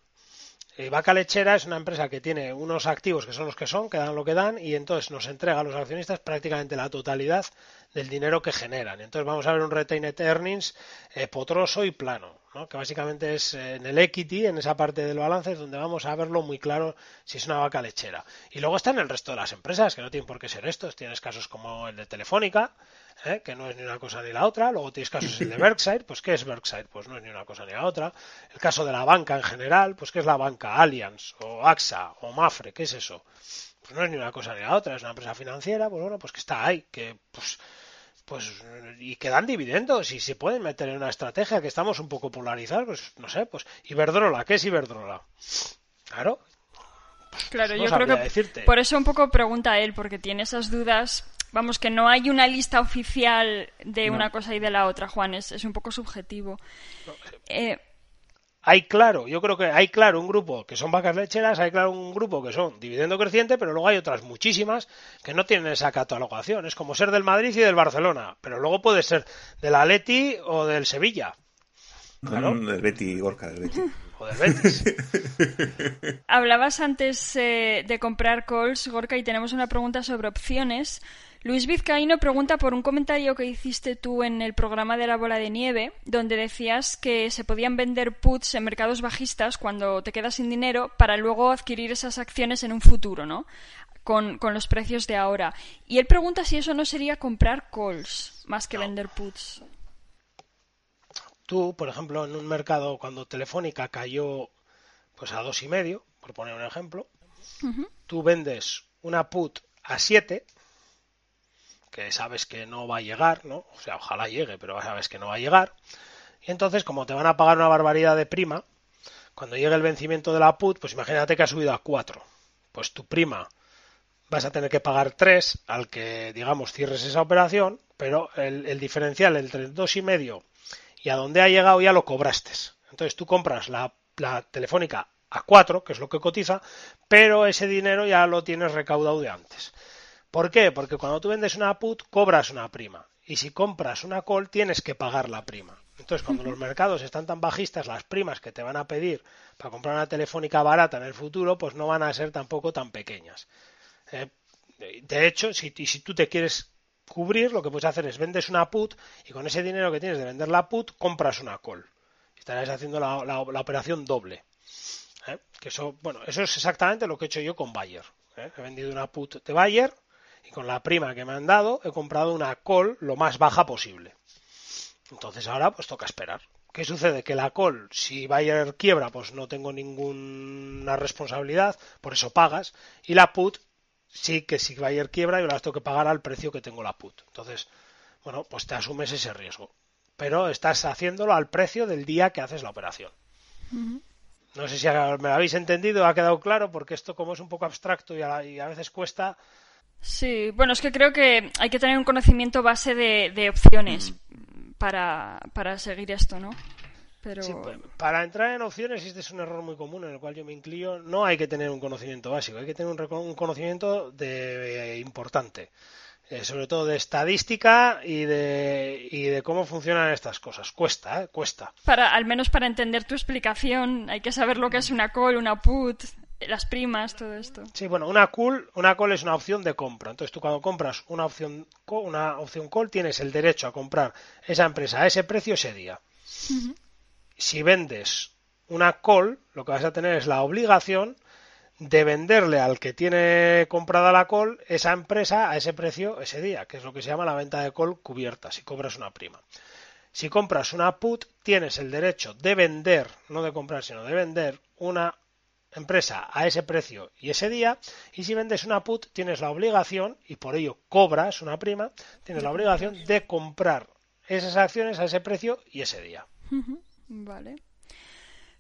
[SPEAKER 3] Eh, Vaca Lechera es una empresa que tiene unos activos que son los que son, que dan lo que dan, y entonces nos entrega a los accionistas prácticamente la totalidad del dinero que generan. Entonces vamos a ver un retained earnings eh, potroso y plano, ¿no? que básicamente es eh, en el equity, en esa parte del balance, donde vamos a verlo muy claro si es una vaca lechera. Y luego están el resto de las empresas, que no tienen por qué ser estos. Tienes casos como el de Telefónica, ¿eh? que no es ni una cosa ni la otra. Luego tienes casos el de Berkshire, pues ¿qué es Berkshire? Pues no es ni una cosa ni la otra. El caso de la banca en general, pues ¿qué es la banca? Allianz o AXA o Mafre, ¿qué es eso? Pues no es ni una cosa ni la otra, es una empresa financiera, pues bueno, pues que está ahí, que pues pues y que dan dividendos y se pueden meter en una estrategia que estamos un poco polarizados, pues no sé, pues Iberdrola, ¿qué es Iberdrola? Claro.
[SPEAKER 2] claro, yo creo que por eso un poco pregunta él, porque tiene esas dudas Vamos, que no hay una lista oficial de una cosa y de la otra, Juan, es, un poco subjetivo.
[SPEAKER 3] Eh, hay claro, yo creo que hay claro un grupo que son vacas lecheras, hay claro un grupo que son dividendo creciente, pero luego hay otras muchísimas que no tienen esa catalogación. Es como ser del Madrid y del Barcelona, pero luego puede ser del Atleti o del Sevilla.
[SPEAKER 1] Claro. del Betty, Gorka, del Betty.
[SPEAKER 3] O del Betis.
[SPEAKER 2] Hablabas antes eh, de comprar calls, Gorka, y tenemos una pregunta sobre opciones. Luis Vizcaíno pregunta por un comentario que hiciste tú en el programa de la bola de nieve, donde decías que se podían vender puts en mercados bajistas cuando te quedas sin dinero para luego adquirir esas acciones en un futuro, ¿no? Con, los precios de ahora. Y él pregunta si eso no sería comprar calls más que vender puts.
[SPEAKER 3] Tú, por ejemplo, en un mercado cuando Telefónica cayó pues a dos y medio, por poner un ejemplo, tú vendes una put a 7 que sabes que no va a llegar, ¿no? O sea, ojalá llegue, pero sabes que no va a llegar. Y entonces, como te van a pagar una barbaridad de prima, cuando llegue el vencimiento de la put, pues imagínate que ha subido a 4. Pues tu prima vas a tener que pagar 3 al que, digamos, cierres esa operación, pero el, diferencial entre dos y medio y a donde ha llegado ya lo cobraste. Entonces tú compras la, la telefónica a 4, que es lo que cotiza, pero ese dinero ya lo tienes recaudado de antes. ¿Por qué? Porque cuando tú vendes una put cobras una prima y si compras una call tienes que pagar la prima. Entonces, cuando los mercados están tan bajistas, las primas que te van a pedir para comprar una telefónica barata en el futuro, pues no van a ser tampoco tan pequeñas. Eh, de hecho, si, si tú te quieres cubrir, lo que puedes hacer es vendes una put y con ese dinero que tienes de vender la put, compras una call. Estarás haciendo la, operación doble. ¿eh? Que eso, bueno, eso es exactamente lo que he hecho yo con Bayer. ¿eh? He vendido una put de Bayer y con la prima que me han dado he comprado una call lo más baja posible. Entonces ahora pues toca esperar. ¿Qué sucede? Que la call, si Bayer quiebra, pues no tengo ninguna responsabilidad, por eso pagas. Y la put, sí que si Bayer quiebra, yo la tengo que pagar al precio que tengo la put. Entonces, bueno, pues te asumes ese riesgo. Pero estás haciéndolo al precio del día que haces la operación. No sé si me lo habéis entendido, ha quedado claro, porque esto como es un poco abstracto y a veces cuesta,
[SPEAKER 2] Sí, bueno, es que creo que hay que tener un conocimiento base de, opciones para, para seguir esto, ¿no? Pero...
[SPEAKER 3] Pues, para entrar en opciones, este es un error muy común en el cual yo me inclino, no hay que tener un conocimiento básico, hay que tener un, conocimiento de, importante, eh, sobre todo de estadística y de, y de cómo funcionan estas cosas. Cuesta, ¿eh? Cuesta.
[SPEAKER 2] Para, al menos para entender tu explicación, hay que saber lo que es una call, una put, las primas, todo esto.
[SPEAKER 3] Sí, bueno, una call, una call es una opción de compra. Entonces tú cuando compras una opción, una opción call tienes el derecho a comprar esa empresa a ese precio ese día. Si vendes una call, lo que vas a tener es la obligación de venderle al que tiene comprada la call esa empresa a ese precio ese día, que es lo que se llama la venta de call cubierta, si cobras una prima. Si compras una put, tienes el derecho de vender, no de comprar, sino de vender una empresa a ese precio y ese día, y si vendes una put, tienes la obligación, y por ello cobras una prima, tienes la obligación de comprar esas acciones a ese precio y ese día.
[SPEAKER 2] Vale.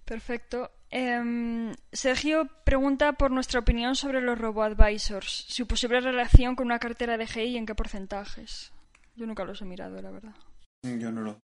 [SPEAKER 2] Perfecto. Em, Sergio pregunta por nuestra opinión sobre los robo-advisors, su posible relación con una cartera de GI y en qué porcentajes. Yo nunca los he mirado, la verdad.
[SPEAKER 4] Yo no lo.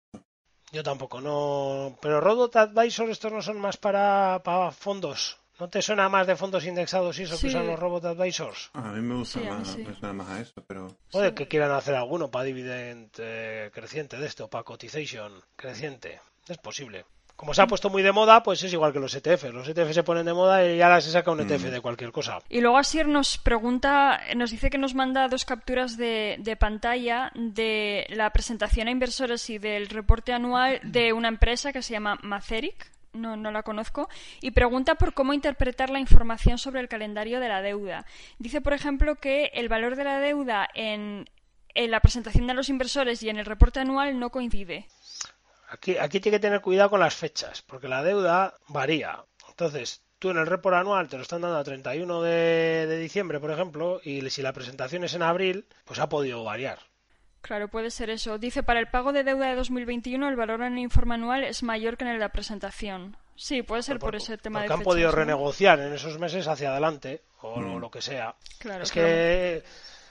[SPEAKER 3] Yo tampoco, no. Pero Robot Advisor, estos no son más para, para fondos. ¿No te suena más de fondos indexados y eso que son los Robot Advisors?
[SPEAKER 4] a mí me gusta más, me suena más a eso, pero...
[SPEAKER 3] Puede que quieran hacer alguno para dividend eh, creciente de esto, para cotization creciente. Es posible como se ha puesto muy de moda, pues es igual que los ETF. Los ETF se ponen de moda y ahora se saca un ETF mm. de cualquier cosa.
[SPEAKER 2] Y luego Asier nos pregunta, nos dice que nos manda dos capturas de, pantalla de la presentación a inversores y del reporte anual de una empresa que se llama Maceric. No, no la conozco, y pregunta por cómo interpretar la información sobre el calendario de la deuda. Dice, por ejemplo, que el valor de la deuda en, en la presentación de los inversores y en el reporte anual no coincide.
[SPEAKER 3] Aquí, aquí tiene que tener cuidado con las fechas, porque la deuda varía. Entonces, tú en el report anual te lo están dando a 31 de, de diciembre, por ejemplo, y si la presentación es en abril, pues ha podido variar.
[SPEAKER 2] Claro, puede ser eso. Dice, para el pago de deuda de 2021 el valor en el informe anual es mayor que en el de la presentación. Sí, puede ser por, ese tema
[SPEAKER 3] de han podido renegociar en esos meses hacia adelante, o lo, mm. que sea.
[SPEAKER 2] Claro,
[SPEAKER 3] es que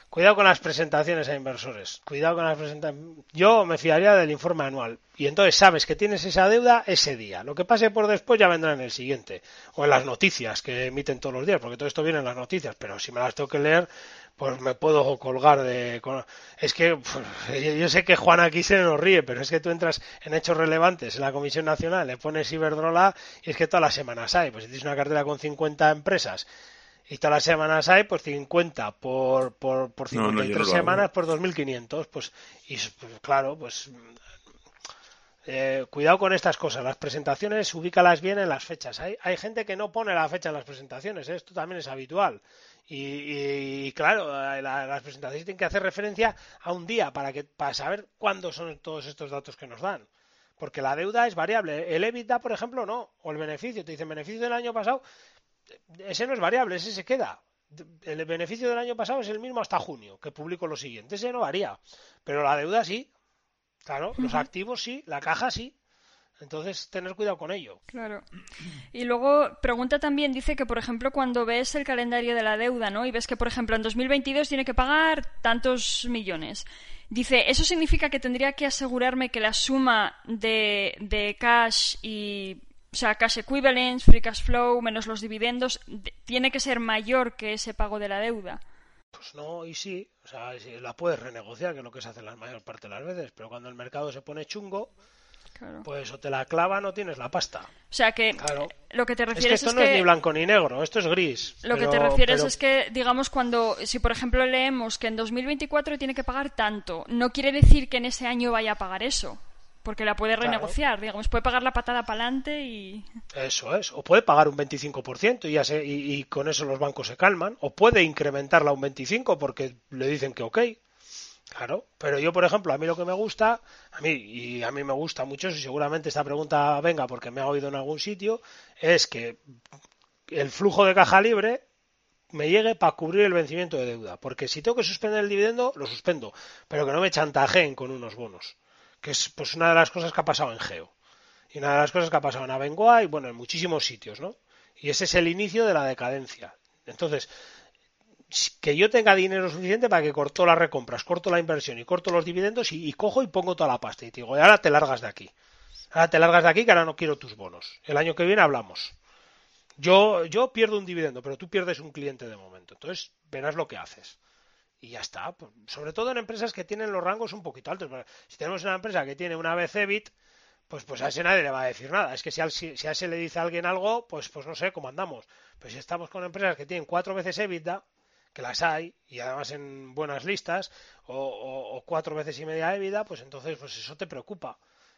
[SPEAKER 3] Cuidado con las presentaciones a inversores. Cuidado con las presentaciones. Yo me fiaría del informe anual. Y entonces sabes que tienes esa deuda ese día. Lo que pase por después ya vendrá en el siguiente. O en las noticias que emiten todos los días, porque todo esto viene en las noticias. Pero si me las tengo que leer, pues me puedo colgar de. Es que yo sé que Juan aquí se nos ríe, pero es que tú entras en hechos relevantes en la Comisión Nacional, le pones Iberdrola y es que todas las semanas hay. Pues si tienes una cartera con 50 empresas y todas las semanas hay, pues 50 por, por, por 53 semanas, por 2.500. Pues, y pues, claro, pues eh, cuidado con estas cosas. Las presentaciones, ubícalas bien en las fechas. Hay, hay gente que no pone la fecha en las presentaciones, ¿eh? esto también es habitual. Y, claro, eh, las presentaciones tienen que hacer referencia a un día para, que, para saber cuándo son todos estos datos que nos dan. Porque la deuda es variable. El EBITDA, por ejemplo, no. O el beneficio. Te dicen beneficio del año pasado ese no es variable, ese se queda. El beneficio del año pasado es el mismo hasta junio, que publico lo siguiente. Ese no varía. Pero la deuda sí. Claro, los activos sí, la caja sí. Entonces, tener cuidado con ello.
[SPEAKER 2] Claro. Y luego pregunta también, dice que, por ejemplo, cuando ves el calendario de la deuda, ¿no? Y ves que, por ejemplo, en 2022 tiene que pagar tantos millones. Dice, ¿eso significa que tendría que asegurarme que la suma de, de cash y o sea, cash equivalence, free cash flow, menos los dividendos, tiene que ser mayor que ese pago de la deuda.
[SPEAKER 3] Pues no, y sí, o sea, la puedes renegociar, que es lo que se hace la mayor parte de las veces, pero cuando el mercado se pone chungo, pues o te la clava no tienes la pasta.
[SPEAKER 2] O sea que lo que te refieres
[SPEAKER 3] es que esto no es ni blanco ni negro, esto es gris.
[SPEAKER 2] Lo que te refieres es que, digamos, cuando, si por ejemplo leemos que en 2024 tiene que pagar tanto, no quiere decir que en ese año vaya a pagar eso porque la puede renegociar, digamos, puede pagar la patada para adelante y...
[SPEAKER 3] Eso es, o puede pagar un 25% y, ya y, con eso los bancos se calman, o puede incrementarla un 25% porque le dicen que ok, claro, pero yo, por ejemplo, a mí lo que me gusta, a mí, y a mí me gusta mucho, si seguramente esta pregunta venga porque me ha oído en algún sitio, es que el flujo de caja libre me llegue para cubrir el vencimiento de deuda, porque si tengo que suspender el dividendo, lo suspendo, pero que no me chantajeen con unos bonos que es pues una de las cosas que ha pasado en Geo y una de las cosas que ha pasado en Abengoa y bueno, en muchísimos sitios, ¿no? Y ese es el inicio de la decadencia. Entonces, que yo tenga dinero suficiente para que corto las recompras, corto la inversión y corto los dividendos y, cojo y pongo toda la pasta y te digo, ahora te largas de aquí. Ahora te largas de aquí que ahora no quiero tus bonos. El año que viene hablamos. Yo, yo pierdo un dividendo, pero tú pierdes un cliente de momento. Entonces, verás lo que haces y ya está. Pues, sobre todo en empresas que tienen los rangos un poquito altos. Si tenemos una empresa que tiene una vez EBIT, pues, pues a ese nadie le va a decir nada. Es que si si, a ese le dice a alguien algo, pues, pues no sé cómo andamos. Pero si estamos con empresas que tienen cuatro veces EBITDA, que las hay, y además en buenas listas, o, cuatro veces y media EBITDA, pues entonces pues eso te preocupa.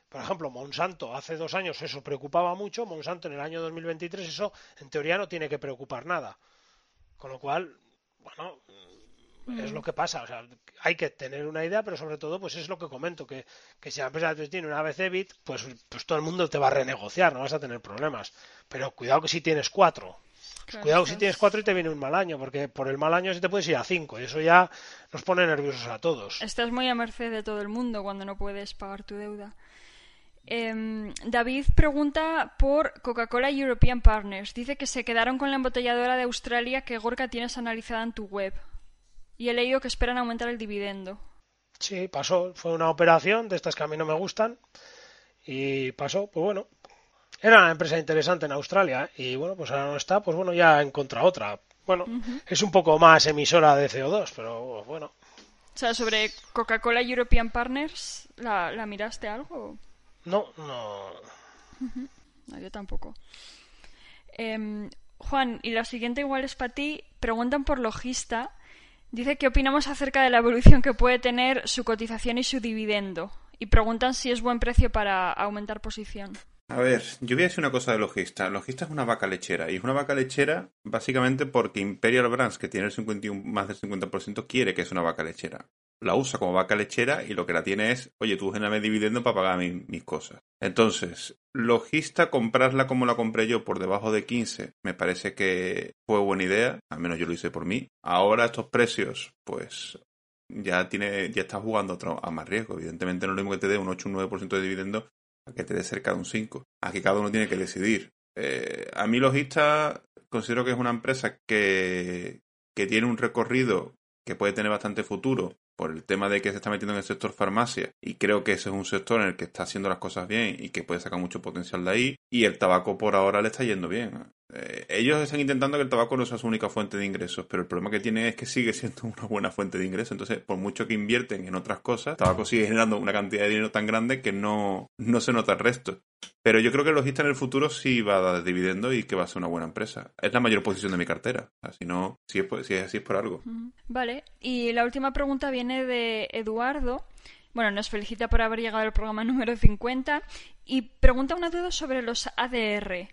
[SPEAKER 3] Por ejemplo, Monsanto hace dos años eso preocupaba mucho, Monsanto en el año 2023 eso en teoría no tiene que preocupar nada Con lo cual, bueno, es lo que pasa. O sea, hay que tener una idea, pero sobre todo, pues es lo que comento, que, que si la empresa tiene una ABC bit, pues, pues todo el mundo te va a renegociar, no vas a tener problemas. Pero cuidado que si tienes cuatro. Cuidado si tienes cuatro y te viene un mal año, porque por el mal año se te puedes ir a cinco, y eso ya nos pone nerviosos a todos.
[SPEAKER 2] Estás muy a merced de todo el mundo cuando no puedes pagar tu deuda. Em, David pregunta por Coca-Cola European Partners. Dice que se quedaron con la embotelladora de Australia que Gorka tienes analizada en tu web y he leído que esperan aumentar el dividendo.
[SPEAKER 3] Sí, pasó. Fue una operación de estas que a mí no me gustan y pasó. Pues bueno, era una empresa interesante en Australia y bueno, pues ahora no está. Pues bueno, ya encontrado otra. Bueno, es un poco más emisora de CO2, pero bueno.
[SPEAKER 2] O sea, sobre Coca-Cola European Partners, ¿la, miraste algo?
[SPEAKER 3] No, no.
[SPEAKER 2] no yo tampoco. Em, Juan, y la siguiente igual es para ti. Preguntan por logista Dice que opinamos acerca de la evolución que puede tener su cotización y su dividendo. Y preguntan si es buen precio para aumentar posición.
[SPEAKER 1] A ver, yo voy a decir una cosa de Logista. Logista es una vaca lechera. Y es una vaca lechera básicamente porque Imperial Brands, que tiene el 51, más del 50%, quiere que es una vaca lechera la usa como vaca lechera y lo que la tiene es, oye, tú genérame dividendo para pagar mis cosas. Entonces, logista, comprarla como la compré yo por debajo de 15, me parece que fue buena idea, al menos yo lo hice por mí. Ahora estos precios, pues ya tiene, ya estás jugando a más riesgo. Evidentemente no es lo mismo que te dé un 8 o un 9% de dividendo que te dé cerca de un 5. Aquí cada uno tiene que decidir. Eh, a mí logista considero que es una empresa que, que tiene un recorrido que puede tener bastante futuro por el tema de que se está metiendo en el sector farmacia y creo que ese es un sector en el que está haciendo las cosas bien y que puede sacar mucho potencial de ahí y el tabaco por ahora le está yendo bien. Eh, ellos están intentando que el tabaco no sea su única fuente de ingresos, pero el problema que tiene es que sigue siendo una buena fuente de ingresos. Entonces, por mucho que invierten en otras cosas, el tabaco sigue generando una cantidad de dinero tan grande que no, no se nota el resto. Pero yo creo que Logista en el futuro sí va a dar dividendo y que va a ser una buena empresa. Es la mayor posición de mi cartera. si no, si es, si es así es por algo.
[SPEAKER 2] Vale. Y la última pregunta viene de Eduardo. Bueno, nos felicita por haber llegado al programa número 50 y pregunta una duda sobre los ADR.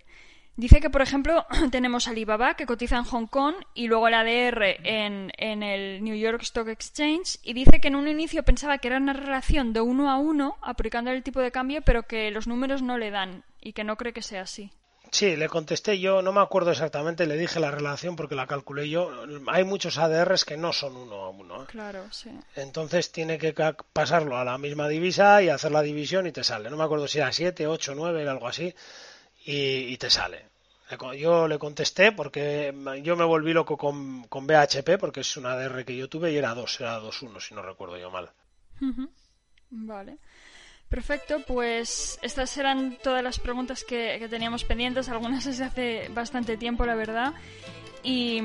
[SPEAKER 2] Dice que, por ejemplo, tenemos Alibaba, que cotiza en Hong Kong, y luego el ADR en, en, el New York Stock Exchange, y dice que en un inicio pensaba que era una relación de uno a uno, aplicando el tipo de cambio, pero que los números no le dan, y que no cree que sea así.
[SPEAKER 3] Sí, le contesté yo, no me acuerdo exactamente, le dije la relación porque la calculé yo. Hay muchos ADRs que no son uno a uno.
[SPEAKER 2] ¿eh? Claro, sí.
[SPEAKER 3] Entonces tiene que pasarlo a la misma divisa y hacer la división y te sale. No me acuerdo si era 7, 8, 9, algo así y, te sale. Yo le contesté porque yo me volví loco con, con BHP porque es una DR que yo tuve y era 2, era 2-1 si no recuerdo yo mal.
[SPEAKER 2] Vale. Perfecto, pues estas eran todas las preguntas que, teníamos pendientes, algunas desde hace bastante tiempo, la verdad. Y,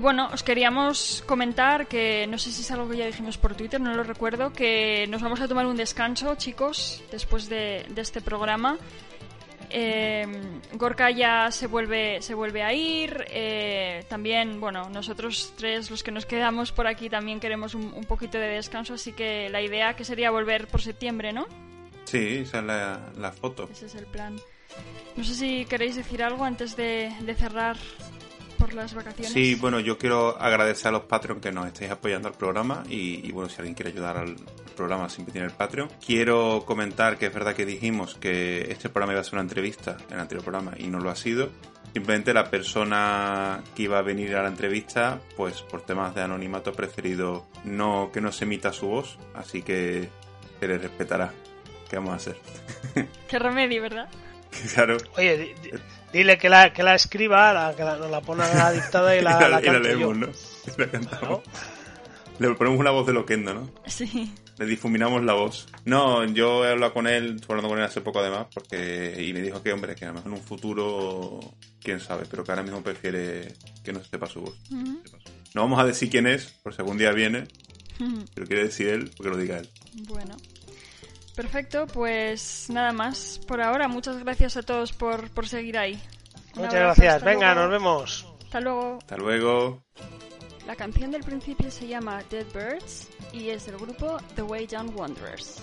[SPEAKER 2] bueno, os queríamos comentar que no sé si es algo que ya dijimos por Twitter, no lo recuerdo, que nos vamos a tomar un descanso, chicos, después de, de este programa. Eh, Gorka ya se vuelve, se vuelve a ir. Eh, también, bueno, nosotros tres, los que nos quedamos por aquí, también queremos un, poquito de descanso. Así que la idea que sería volver por septiembre, ¿no?
[SPEAKER 1] Sí, esa es la, foto.
[SPEAKER 2] Ese es el plan. No sé si queréis decir algo antes de, de cerrar por las vacaciones.
[SPEAKER 1] Sí, bueno, yo quiero agradecer a los Patreon que nos estáis apoyando al programa y, bueno, si alguien quiere ayudar al programa siempre tiene el Patreon. Quiero comentar que es verdad que dijimos que este programa iba a ser una entrevista en el anterior programa y no lo ha sido. Simplemente la persona que iba a venir a la entrevista, pues por temas de anonimato ha preferido no que no se emita su voz, así que se le respetará. ¿Qué vamos a hacer?
[SPEAKER 2] Qué remedio, ¿verdad?
[SPEAKER 1] claro.
[SPEAKER 3] Oye, Dile que la, que la escriba, la, que nos la pone a la dictada y la, la,
[SPEAKER 1] leemos, ¿no? Le ponemos una voz de loquendo, ¿no?
[SPEAKER 2] Sí.
[SPEAKER 1] Le difuminamos la voz. No, yo he hablado con él, estuve hablando con él hace poco además, porque y me dijo que, hombre, que a lo mejor en un futuro, quién sabe, pero que ahora mismo prefiere que no sepa su voz. No vamos a decir quién es, por si algún día viene, pero quiere decir él, porque lo diga él.
[SPEAKER 2] Bueno. Perfecto, pues nada más por ahora. Muchas gracias a todos por, por seguir ahí.
[SPEAKER 3] Muchas gracias. Venga, nos vemos.
[SPEAKER 2] Hasta luego.
[SPEAKER 1] Hasta luego.
[SPEAKER 2] La canción del principio se llama Dead Birds y es del grupo The Way Down Wanderers.